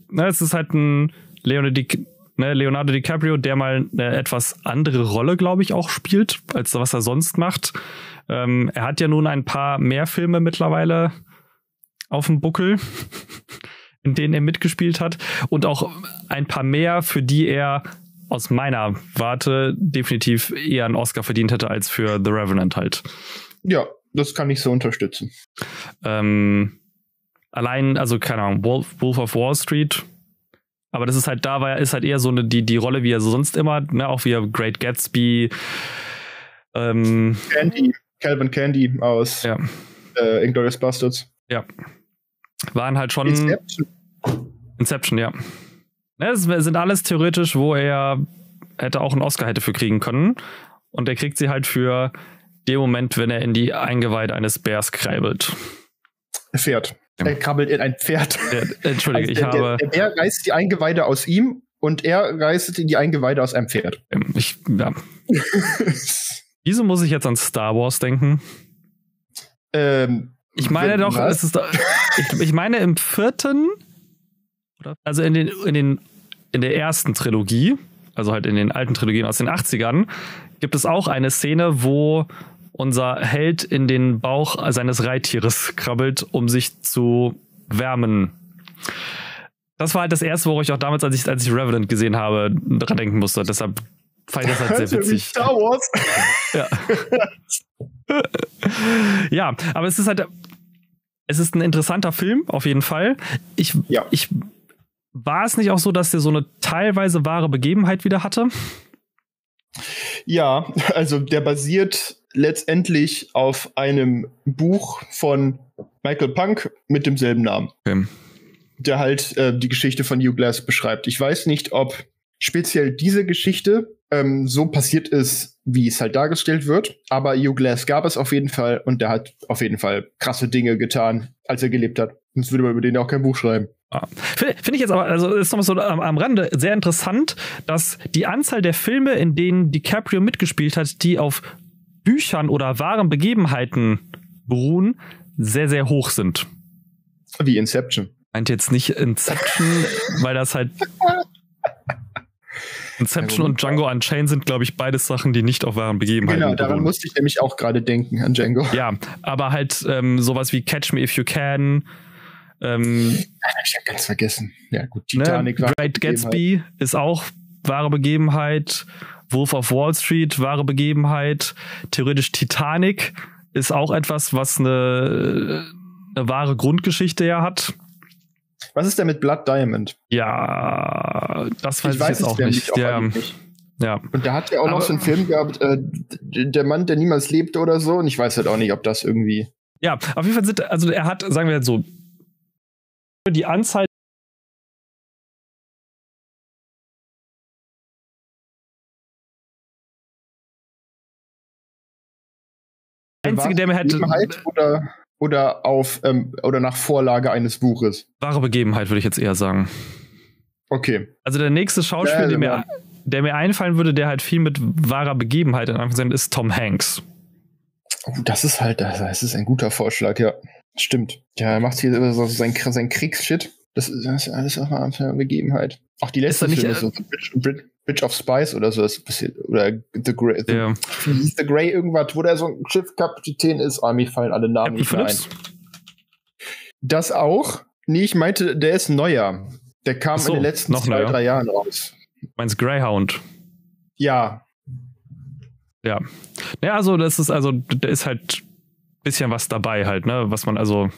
ne, es ist halt ein Leonardo, Di, ne, Leonardo DiCaprio, der mal eine etwas andere Rolle, glaube ich, auch spielt, als was er sonst macht. Ähm, er hat ja nun ein paar mehr Filme mittlerweile auf dem Buckel, in denen er mitgespielt hat und auch ein paar mehr, für die er aus meiner Warte definitiv eher einen Oscar verdient hätte als für The Revenant halt. Ja, das kann ich so unterstützen. Ähm, allein, also keine Ahnung, Wolf, Wolf of Wall Street. Aber das ist halt, da war ist halt eher so eine, die, die Rolle, wie er sonst immer, ne, auch wie er Great Gatsby. Ähm, Candy, Calvin Candy aus ja. äh, Inglourious Bastards. Ja waren halt schon. Inception. Inception, ja. Es sind alles theoretisch, wo er hätte auch einen Oscar hätte für kriegen können. Und er kriegt sie halt für den Moment, wenn er in die Eingeweide eines Bärs krabbelt. Pferd. Ja. Er krabbelt in ein Pferd. Der, Entschuldige, also der, ich habe. Der, der Bär reißt die Eingeweide aus ihm und er reißt die Eingeweide aus einem Pferd. Ich, ja. Wieso muss ich jetzt an Star Wars denken? Ähm, ich meine doch, es ist, ich, ich meine im vierten? Also in den, in den, in der ersten Trilogie, also halt in den alten Trilogien aus den 80ern, gibt es auch eine Szene, wo unser Held in den Bauch seines Reittieres krabbelt, um sich zu wärmen. Das war halt das erste, worauf ich auch damals, als ich, als ich Revenant gesehen habe, dran denken musste. Deshalb fand das halt sehr witzig. Star Wars. Ja. ja, aber es ist halt, es ist ein interessanter Film, auf jeden Fall. Ich, ja. ich, war es nicht auch so, dass der so eine teilweise wahre Begebenheit wieder hatte? Ja, also der basiert letztendlich auf einem Buch von Michael Punk mit demselben Namen. Okay. Der halt äh, die Geschichte von Hugh Glass beschreibt. Ich weiß nicht, ob speziell diese Geschichte ähm, so passiert ist, wie es halt dargestellt wird, aber Hugh Glass gab es auf jeden Fall und der hat auf jeden Fall krasse Dinge getan, als er gelebt hat. Sonst würde man über den auch kein Buch schreiben. Ah. Finde find ich jetzt aber, also ist nochmal so am, am Rande sehr interessant, dass die Anzahl der Filme, in denen DiCaprio mitgespielt hat, die auf Büchern oder wahren Begebenheiten beruhen, sehr, sehr hoch sind. Wie Inception. Meint jetzt nicht Inception, weil das halt. Inception und Django Unchained sind, glaube ich, beides Sachen, die nicht auf wahren Begebenheiten Genau, daran beruhen. musste ich nämlich auch gerade denken, an Django. Ja, aber halt ähm, sowas wie Catch Me If You Can. Ähm, hab ich ja ganz vergessen. Ja, gut, ne, Titanic ne, war. Great Gatsby ist auch wahre Begebenheit. Wolf of Wall Street, wahre Begebenheit. Theoretisch Titanic ist auch etwas, was eine, eine wahre Grundgeschichte ja hat. Was ist denn mit Blood Diamond? Ja, das weiß ich, ich weiß jetzt auch nicht. Der, nicht. Ja. Und da hat ja auch Aber, noch so einen Film gehabt, äh, Der Mann, der niemals lebt oder so. Und ich weiß halt auch nicht, ob das irgendwie. Ja, auf jeden Fall sind, also er hat, sagen wir jetzt so, die Anzahl Einzige, der mir hätte. Oder, oder, auf, ähm, oder nach Vorlage eines Buches? Wahre Begebenheit, würde ich jetzt eher sagen. Okay. Also der nächste Schauspieler, der, mir, der mir einfallen würde, der halt viel mit wahrer Begebenheit in Anführungszeichen ist Tom Hanks. Oh, das ist halt, das ist ein guter Vorschlag, ja. Stimmt. Ja, er macht hier so sein, sein Kriegsshit. Das ist, das ist alles auch eine Begebenheit. Auch die letzte ist so Bridge, Bridge, of Spice oder so ist passiert. Oder The Grey. The, ja. The Grey irgendwas, wo der so ein Schiffkapitän ist. Oh, mir fallen alle Namen nicht ein. Das auch? Nee, ich meinte, der ist neuer. Der kam so, in den letzten zwei, neuer. drei Jahren raus. Meinst Greyhound? Ja. Ja. Ja, also das ist also, da ist halt bisschen was dabei halt, ne? Was man also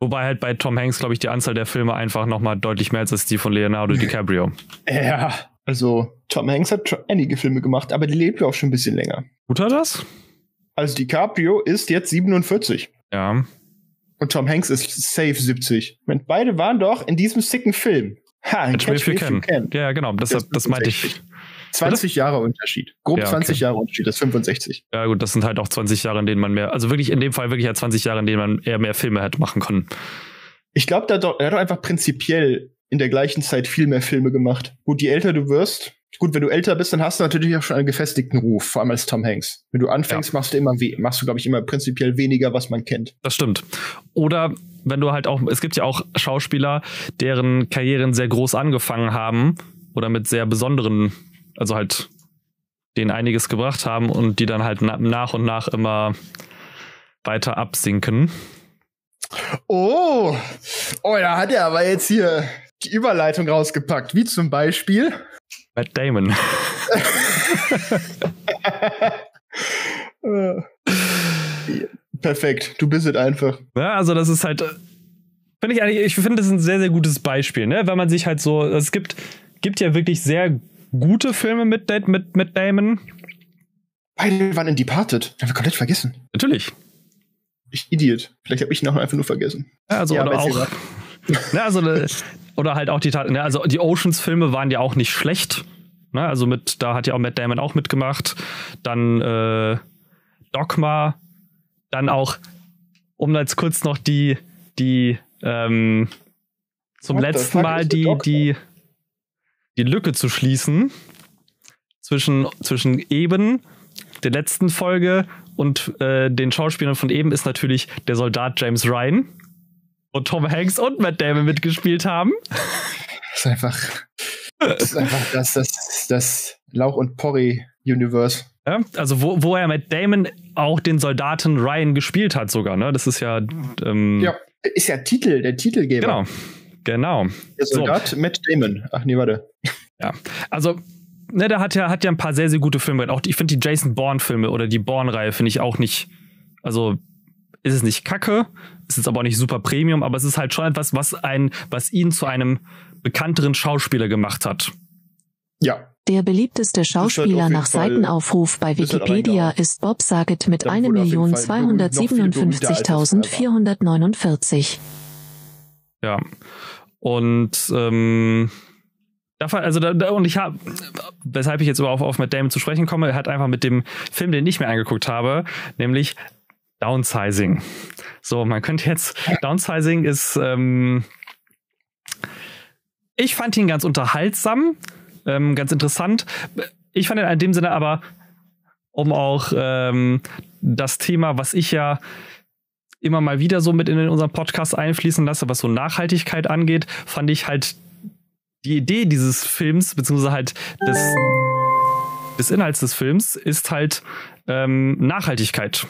Wobei halt bei Tom Hanks, glaube ich, die Anzahl der Filme einfach nochmal deutlich mehr ist als die von Leonardo DiCaprio. Ja, also Tom Hanks hat schon einige Filme gemacht, aber die lebt ja auch schon ein bisschen länger. Tut er das? Also DiCaprio ist jetzt 47. Ja. Und Tom Hanks ist safe 70. Und beide waren doch in diesem sicken Film. Ha, Catch, Catch Me If You Can. Ja, genau, das, das, das meinte ich. 20 Jahre Unterschied. Grob ja, okay. 20 Jahre Unterschied, das ist 65. Ja, gut, das sind halt auch 20 Jahre, in denen man mehr, also wirklich in dem Fall wirklich ja 20 Jahre, in denen man eher mehr Filme hätte machen können. Ich glaube, er hat doch einfach prinzipiell in der gleichen Zeit viel mehr Filme gemacht. Gut, je älter du wirst, gut, wenn du älter bist, dann hast du natürlich auch schon einen gefestigten Ruf, vor allem als Tom Hanks. Wenn du anfängst, ja. machst du immer machst du, glaube ich, immer prinzipiell weniger, was man kennt. Das stimmt. Oder wenn du halt auch, es gibt ja auch Schauspieler, deren Karrieren sehr groß angefangen haben oder mit sehr besonderen, also halt denen einiges gebracht haben und die dann halt nach und nach immer weiter absinken. Oh, oh, da hat er aber jetzt hier Überleitung rausgepackt, wie zum Beispiel Matt Damon. Perfekt, du bist es einfach. Ja, also das ist halt, finde ich eigentlich, ich finde das ein sehr, sehr gutes Beispiel, ne? Wenn man sich halt so, es gibt, gibt ja wirklich sehr gute Filme mit, mit, mit Damon. Beide waren in Departed. Haben wir komplett vergessen. Natürlich. Ich Idiot. Vielleicht habe ich ihn noch einfach nur vergessen. Ja, also ja, oder auch. ne, also, äh, oder halt auch die ne, also die Oceans-Filme waren ja auch nicht schlecht. Ne, also mit, da hat ja auch Matt Damon auch mitgemacht. Dann äh, Dogma, dann auch, um jetzt kurz noch die, die ähm, zum What letzten Mal die, die, die Lücke zu schließen zwischen, zwischen eben der letzten Folge und äh, den Schauspielern von eben ist natürlich der Soldat James Ryan wo Tom Hanks und Matt Damon mitgespielt haben. Das ist einfach, das, ist einfach das, das, das Lauch- und Porry-Universe. Ja, also wo, wo er mit Damon auch den Soldaten Ryan gespielt hat sogar, ne? Das ist ja. Ähm, ja, ist ja Titel, der Titelgeber. Genau. Genau. Der Soldat so. Matt Damon. Ach nee, warte. Ja, also ne, der hat ja, hat ja ein paar sehr, sehr gute Filme. Auch ich finde die Jason Bourne-Filme oder die Bourne-Reihe finde ich auch nicht. Also ist es nicht kacke, ist es aber auch nicht super Premium, aber es ist halt schon etwas, was ein, was ihn zu einem bekannteren Schauspieler gemacht hat. Ja. Der beliebteste Schauspieler nach Seitenaufruf bei Wikipedia ist Bob Saget mit 1.257.449. Ja. Und ähm, also da, und ich habe, weshalb ich jetzt überhaupt auf Matt Damon zu sprechen komme, hat einfach mit dem Film, den ich mir angeguckt habe, nämlich Downsizing. So, man könnte jetzt, Downsizing ist, ähm, ich fand ihn ganz unterhaltsam, ähm, ganz interessant. Ich fand ihn in dem Sinne aber, um auch ähm, das Thema, was ich ja immer mal wieder so mit in unseren Podcast einfließen lasse, was so Nachhaltigkeit angeht, fand ich halt die Idee dieses Films, beziehungsweise halt des, des Inhalts des Films, ist halt ähm, Nachhaltigkeit.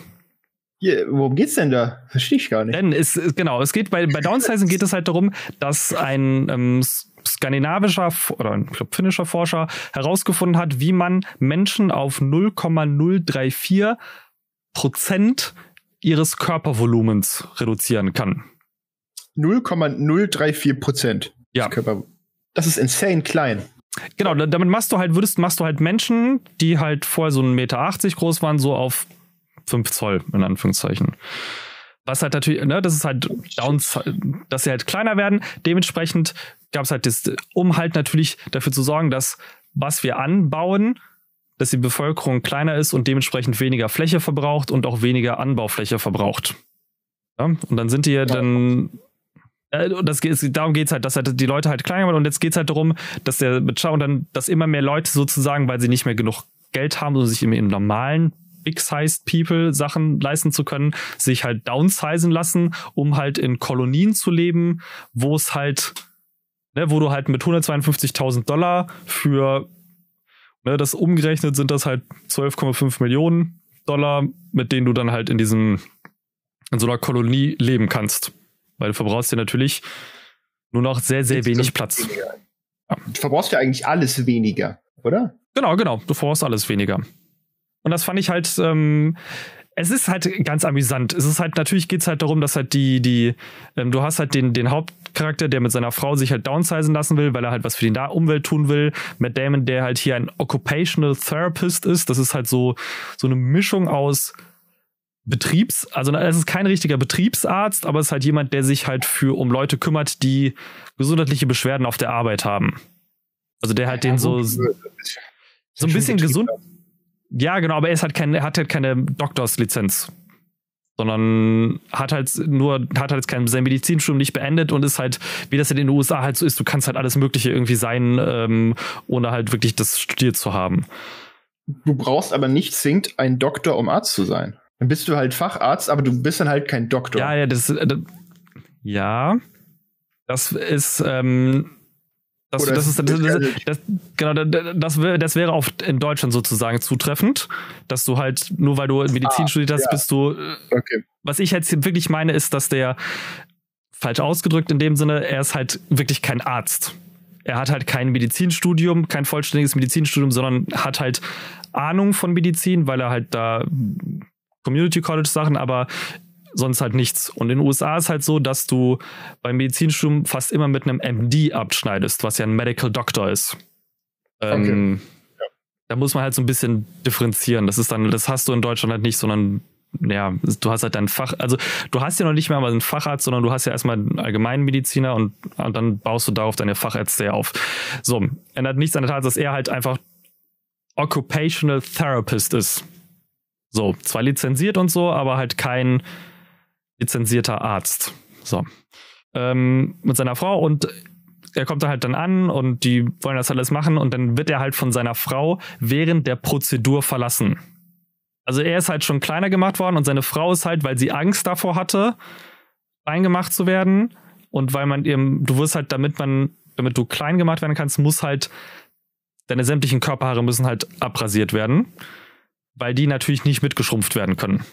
Hier, worum geht's denn da? Verstehe ich gar nicht. Denn es, genau, es geht bei, bei Downsizing geht es halt darum, dass ein ähm, skandinavischer oder ein glaub, finnischer Forscher herausgefunden hat, wie man Menschen auf 0,034 Prozent ihres Körpervolumens reduzieren kann. 0,034 Prozent. Ja. Das ist insane klein. Genau, damit machst du halt, würdest, machst du halt Menschen, die halt vorher so 1,80 Meter groß waren, so auf 5 Zoll, in Anführungszeichen. Was halt natürlich, ne, das ist halt Downs, dass sie halt kleiner werden. Dementsprechend gab es halt das, um halt natürlich dafür zu sorgen, dass was wir anbauen, dass die Bevölkerung kleiner ist und dementsprechend weniger Fläche verbraucht und auch weniger Anbaufläche verbraucht. Ja? Und dann sind die ja dann das geht, darum geht es halt, dass halt die Leute halt kleiner werden und jetzt geht es halt darum, dass der und dann, dass immer mehr Leute sozusagen, weil sie nicht mehr genug Geld haben, um sich im, im normalen Big-Sized People Sachen leisten zu können, sich halt downsizen lassen, um halt in Kolonien zu leben, wo es halt, ne, wo du halt mit 152.000 Dollar für, ne, das umgerechnet sind das halt 12,5 Millionen Dollar, mit denen du dann halt in diesem, in so einer Kolonie leben kannst. Weil du verbrauchst ja natürlich nur noch sehr, sehr wenig Platz. Ja. Du verbrauchst ja eigentlich alles weniger, oder? Genau, genau. Du verbrauchst alles weniger. Und das fand ich halt, ähm, es ist halt ganz amüsant. Es ist halt, natürlich geht es halt darum, dass halt die, die, ähm, du hast halt den, den Hauptcharakter, der mit seiner Frau sich halt downsizen lassen will, weil er halt was für die Umwelt tun will. Matt Damon, der halt hier ein Occupational Therapist ist. Das ist halt so, so eine Mischung aus Betriebs, also es ist kein richtiger Betriebsarzt, aber es ist halt jemand, der sich halt für um Leute kümmert, die gesundheitliche Beschwerden auf der Arbeit haben. Also der halt ja, den so, so ein bisschen gesund, ja, genau, aber er ist halt kein, er hat halt keine Doktorslizenz. Sondern hat halt nur, hat halt kein sein Medizinstudium nicht beendet und ist halt, wie das in den USA halt so ist, du kannst halt alles Mögliche irgendwie sein, ähm, ohne halt wirklich das studiert zu haben. Du brauchst aber nicht zwingend einen Doktor, um Arzt zu sein. Dann bist du halt Facharzt, aber du bist dann halt kein Doktor. Ja, ja, das, äh, das ja, das ist, ähm, das, das, ist, das, das, genau, das, das wäre auch in Deutschland sozusagen zutreffend, dass du halt, nur weil du Medizin ah, studiert hast, ja. bist du. Äh, okay. Was ich jetzt wirklich meine, ist, dass der, falsch ausgedrückt in dem Sinne, er ist halt wirklich kein Arzt. Er hat halt kein Medizinstudium, kein vollständiges Medizinstudium, sondern hat halt Ahnung von Medizin, weil er halt da Community College Sachen, aber sonst halt nichts. Und in den USA ist halt so, dass du beim Medizinstudium fast immer mit einem MD abschneidest, was ja ein Medical Doctor ist. Ähm, okay. ja. Da muss man halt so ein bisschen differenzieren. Das ist dann, das hast du in Deutschland halt nicht, sondern ja, du hast halt dein Fach, also du hast ja noch nicht mehr mal einen Facharzt, sondern du hast ja erstmal einen Allgemeinmediziner und, und dann baust du darauf deine Fachärzte auf. So, ändert nichts an der Tatsache, dass er halt einfach Occupational Therapist ist. So, zwar lizenziert und so, aber halt kein lizenzierter Arzt. So. Ähm, mit seiner Frau und er kommt da halt dann an und die wollen das alles machen und dann wird er halt von seiner Frau während der Prozedur verlassen. Also er ist halt schon kleiner gemacht worden und seine Frau ist halt, weil sie Angst davor hatte, klein gemacht zu werden. Und weil man eben, du wirst halt, damit man, damit du klein gemacht werden kannst, muss halt, deine sämtlichen Körperhaare müssen halt abrasiert werden. Weil die natürlich nicht mitgeschrumpft werden können.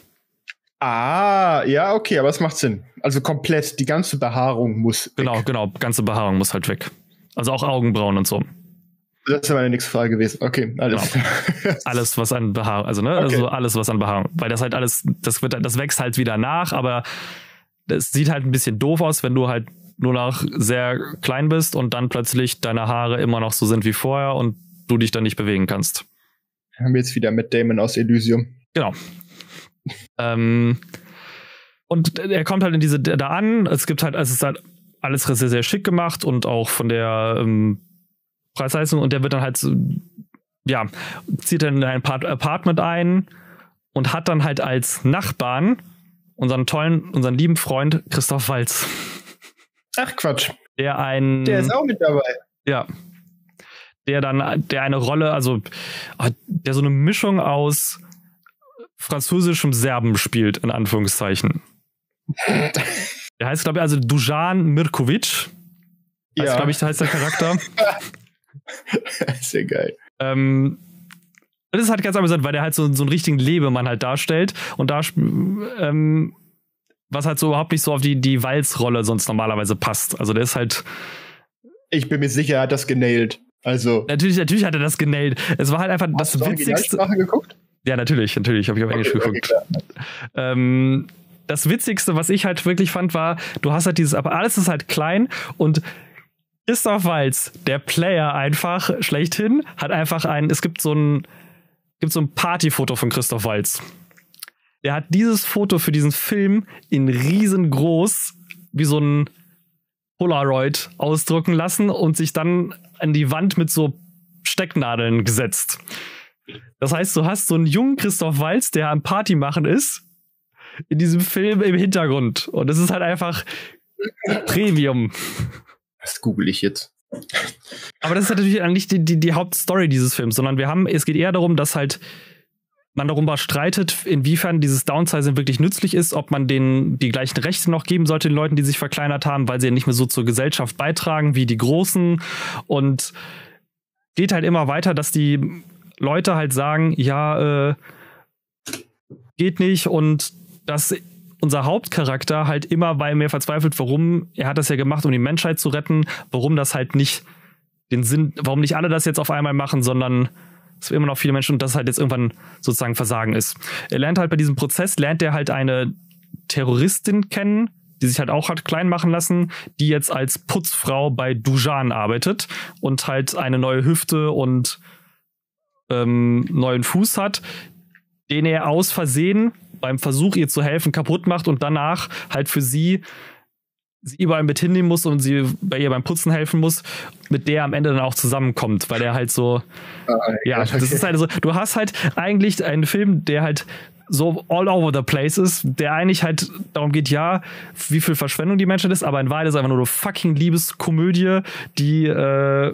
Ah, ja, okay, aber es macht Sinn. Also komplett, die ganze Behaarung muss. Genau, weg. genau, ganze Behaarung muss halt weg. Also auch Augenbrauen und so. Das ist meine nächste Frage gewesen. Okay, alles. Genau. alles, was an Behaarung, also, ne, okay. also alles, was an Behaarung, weil das halt alles, das wird, das wächst halt wieder nach, aber es sieht halt ein bisschen doof aus, wenn du halt nur noch sehr klein bist und dann plötzlich deine Haare immer noch so sind wie vorher und du dich dann nicht bewegen kannst. Haben wir jetzt wieder mit Damon aus Elysium. Genau, ähm, und er kommt halt in diese da an. Es gibt halt, es ist halt alles sehr, sehr schick gemacht und auch von der ähm, Preisleistung. Und der wird dann halt so, ja, zieht dann in ein Apartment ein und hat dann halt als Nachbarn unseren tollen, unseren lieben Freund Christoph Walz. Ach Quatsch. Der ein. Der ist auch mit dabei. Ja. Der dann, der eine Rolle, also der so eine Mischung aus französischem Serben spielt, in Anführungszeichen. der heißt, glaube ich, also Dujan Mirkovic. Ja. Heißt, glaube ich, heißt der Charakter. Sehr geil. Ähm, das ist halt ganz amüsant, weil der halt so, so einen richtigen Lebemann halt darstellt und da ähm, was halt so überhaupt nicht so auf die, die Walz-Rolle sonst normalerweise passt. Also der ist halt. Ich bin mir sicher, er hat das genailt. Also. Natürlich, natürlich hat er das genailt. Es war halt einfach Hast das du witzigste. geguckt? Ja, natürlich, natürlich, habe ich auf okay, Englisch geguckt. Okay, ähm, das Witzigste, was ich halt wirklich fand, war, du hast halt dieses, aber alles ist halt klein und Christoph Walz, der Player einfach schlechthin, hat einfach ein, es gibt so ein, gibt so ein Partyfoto von Christoph Walz. Der hat dieses Foto für diesen Film in riesengroß, wie so ein Polaroid ausdrucken lassen und sich dann an die Wand mit so Stecknadeln gesetzt. Das heißt, du hast so einen jungen Christoph Walz, der am Party machen ist, in diesem Film im Hintergrund. Und es ist halt einfach Premium. Das google ich jetzt. Aber das ist natürlich eigentlich die, die, die Hauptstory dieses Films, sondern wir haben, es geht eher darum, dass halt man darüber streitet, inwiefern dieses Downsizing wirklich nützlich ist, ob man denen die gleichen Rechte noch geben sollte, den Leuten, die sich verkleinert haben, weil sie ja nicht mehr so zur Gesellschaft beitragen wie die Großen. Und geht halt immer weiter, dass die Leute halt sagen, ja, äh, geht nicht und dass unser Hauptcharakter halt immer bei mir verzweifelt, warum er hat das ja gemacht, um die Menschheit zu retten, warum das halt nicht den Sinn, warum nicht alle das jetzt auf einmal machen, sondern es immer noch viele Menschen und das halt jetzt irgendwann sozusagen Versagen ist. Er lernt halt bei diesem Prozess, lernt er halt eine Terroristin kennen, die sich halt auch hat klein machen lassen, die jetzt als Putzfrau bei Dujan arbeitet und halt eine neue Hüfte und ähm, neuen Fuß hat, den er aus Versehen beim Versuch, ihr zu helfen, kaputt macht und danach halt für sie sie überall mit hinnehmen muss und sie bei ihr beim Putzen helfen muss, mit der am Ende dann auch zusammenkommt, weil er halt so, ah, ja, okay. das ist halt so, du hast halt eigentlich einen Film, der halt so all over the place ist, der eigentlich halt darum geht, ja, wie viel Verschwendung die Menschheit ist, aber in Wahrheit ist einfach nur eine fucking Liebeskomödie, die äh,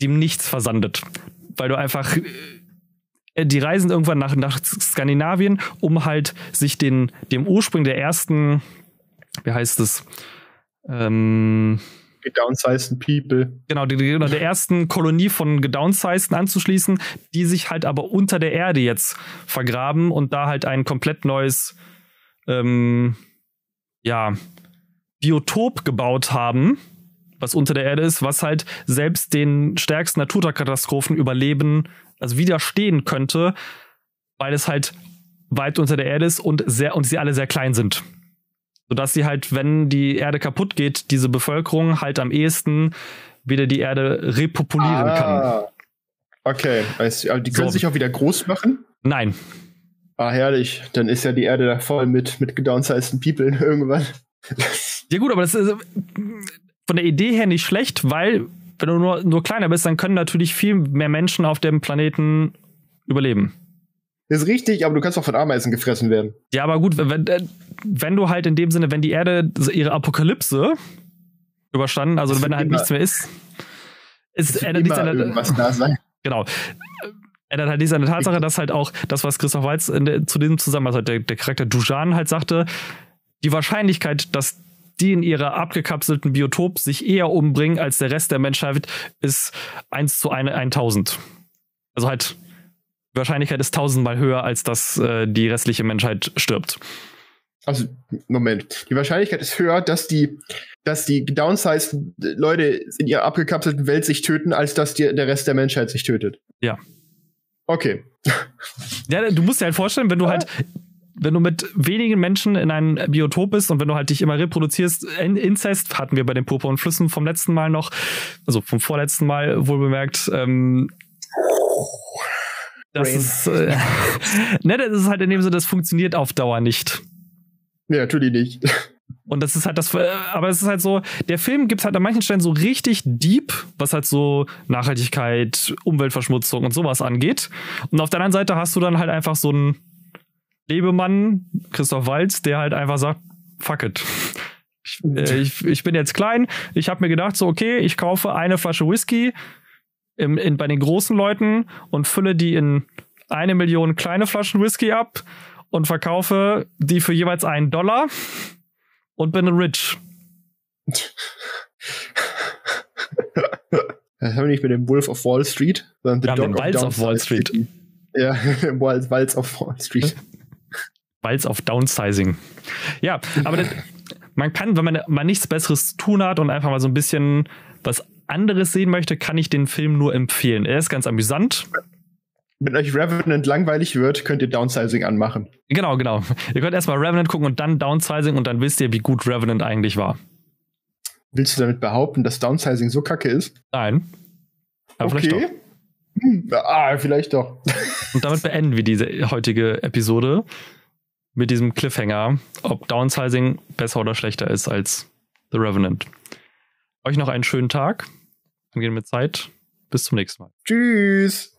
dem nichts versandet weil du einfach äh, die reisen irgendwann nach, nach Skandinavien, um halt sich den, dem Ursprung der ersten, wie heißt es? Ähm, gedownsized People. Genau, die, genau, der ersten Kolonie von gedownsized anzuschließen, die sich halt aber unter der Erde jetzt vergraben und da halt ein komplett neues, ähm, ja, Biotop gebaut haben was unter der Erde ist, was halt selbst den stärksten Naturkatastrophen überleben, also widerstehen könnte, weil es halt weit unter der Erde ist und sehr und sie alle sehr klein sind. Sodass sie halt, wenn die Erde kaputt geht, diese Bevölkerung halt am ehesten wieder die Erde repopulieren ah, kann. Okay, also die können so. sich auch wieder groß machen? Nein. Ah, herrlich. Dann ist ja die Erde da voll mit, mit gedownsized People irgendwann. Ja gut, aber das ist, von der Idee her nicht schlecht, weil wenn du nur, nur kleiner bist, dann können natürlich viel mehr Menschen auf dem Planeten überleben. Das ist richtig, aber du kannst auch von Ameisen gefressen werden. Ja, aber gut, wenn, äh, wenn du halt in dem Sinne, wenn die Erde ihre Apokalypse überstanden, also das wenn halt immer, nichts mehr ist, ist ändert nichts an irgendwas da sein. Genau. Ändert halt nichts an der Tatsache, dass halt auch das, was Christoph Waltz der, zu diesem Zusammenhang, also der, der Charakter Dujan halt sagte, die Wahrscheinlichkeit, dass die in ihrer abgekapselten Biotop sich eher umbringen als der Rest der Menschheit, ist 1 zu 1, 1000. Also halt, die Wahrscheinlichkeit ist tausendmal höher, als dass äh, die restliche Menschheit stirbt. Also, Moment. Die Wahrscheinlichkeit ist höher, dass die, dass die downsized Leute in ihrer abgekapselten Welt sich töten, als dass die, der Rest der Menschheit sich tötet. Ja. Okay. Ja, du musst dir halt vorstellen, wenn du halt wenn du mit wenigen Menschen in einem Biotop bist und wenn du halt dich immer reproduzierst, Inzest hatten wir bei den purpurnen Flüssen vom letzten Mal noch, also vom vorletzten Mal wohl bemerkt, ähm, das ist, äh, ne, das ist halt in dem Sinne, das funktioniert auf Dauer nicht. Nee, natürlich nicht. Und das ist halt das, äh, aber es ist halt so, der Film gibt halt an manchen Stellen so richtig deep, was halt so Nachhaltigkeit, Umweltverschmutzung und sowas angeht. Und auf der anderen Seite hast du dann halt einfach so einen Lebemann, Christoph Walz, der halt einfach sagt, fuck it. Ich, äh, ich, ich bin jetzt klein, ich habe mir gedacht, so okay, ich kaufe eine Flasche Whisky im, in, bei den großen Leuten und fülle die in eine Million kleine Flaschen Whisky ab und verkaufe die für jeweils einen Dollar und bin rich. Das haben wir nicht mit dem Wolf of Wall Street, sondern The wir Dog den Walz of Wall Street. Ja, Walz of Wall Street. Walz of Downsizing. Ja, aber das, man kann, wenn man mal nichts Besseres zu tun hat und einfach mal so ein bisschen was anderes sehen möchte, kann ich den Film nur empfehlen. Er ist ganz amüsant. Wenn euch Revenant langweilig wird, könnt ihr Downsizing anmachen. Genau, genau. Ihr könnt erstmal Revenant gucken und dann Downsizing und dann wisst ihr, wie gut Revenant eigentlich war. Willst du damit behaupten, dass Downsizing so kacke ist? Nein. Aber okay. vielleicht doch. Hm, ah, vielleicht doch. Und damit beenden wir diese heutige Episode mit diesem Cliffhanger, ob Downsizing besser oder schlechter ist als The Revenant. Euch noch einen schönen Tag. Angehen mit Zeit. Bis zum nächsten Mal. Tschüss.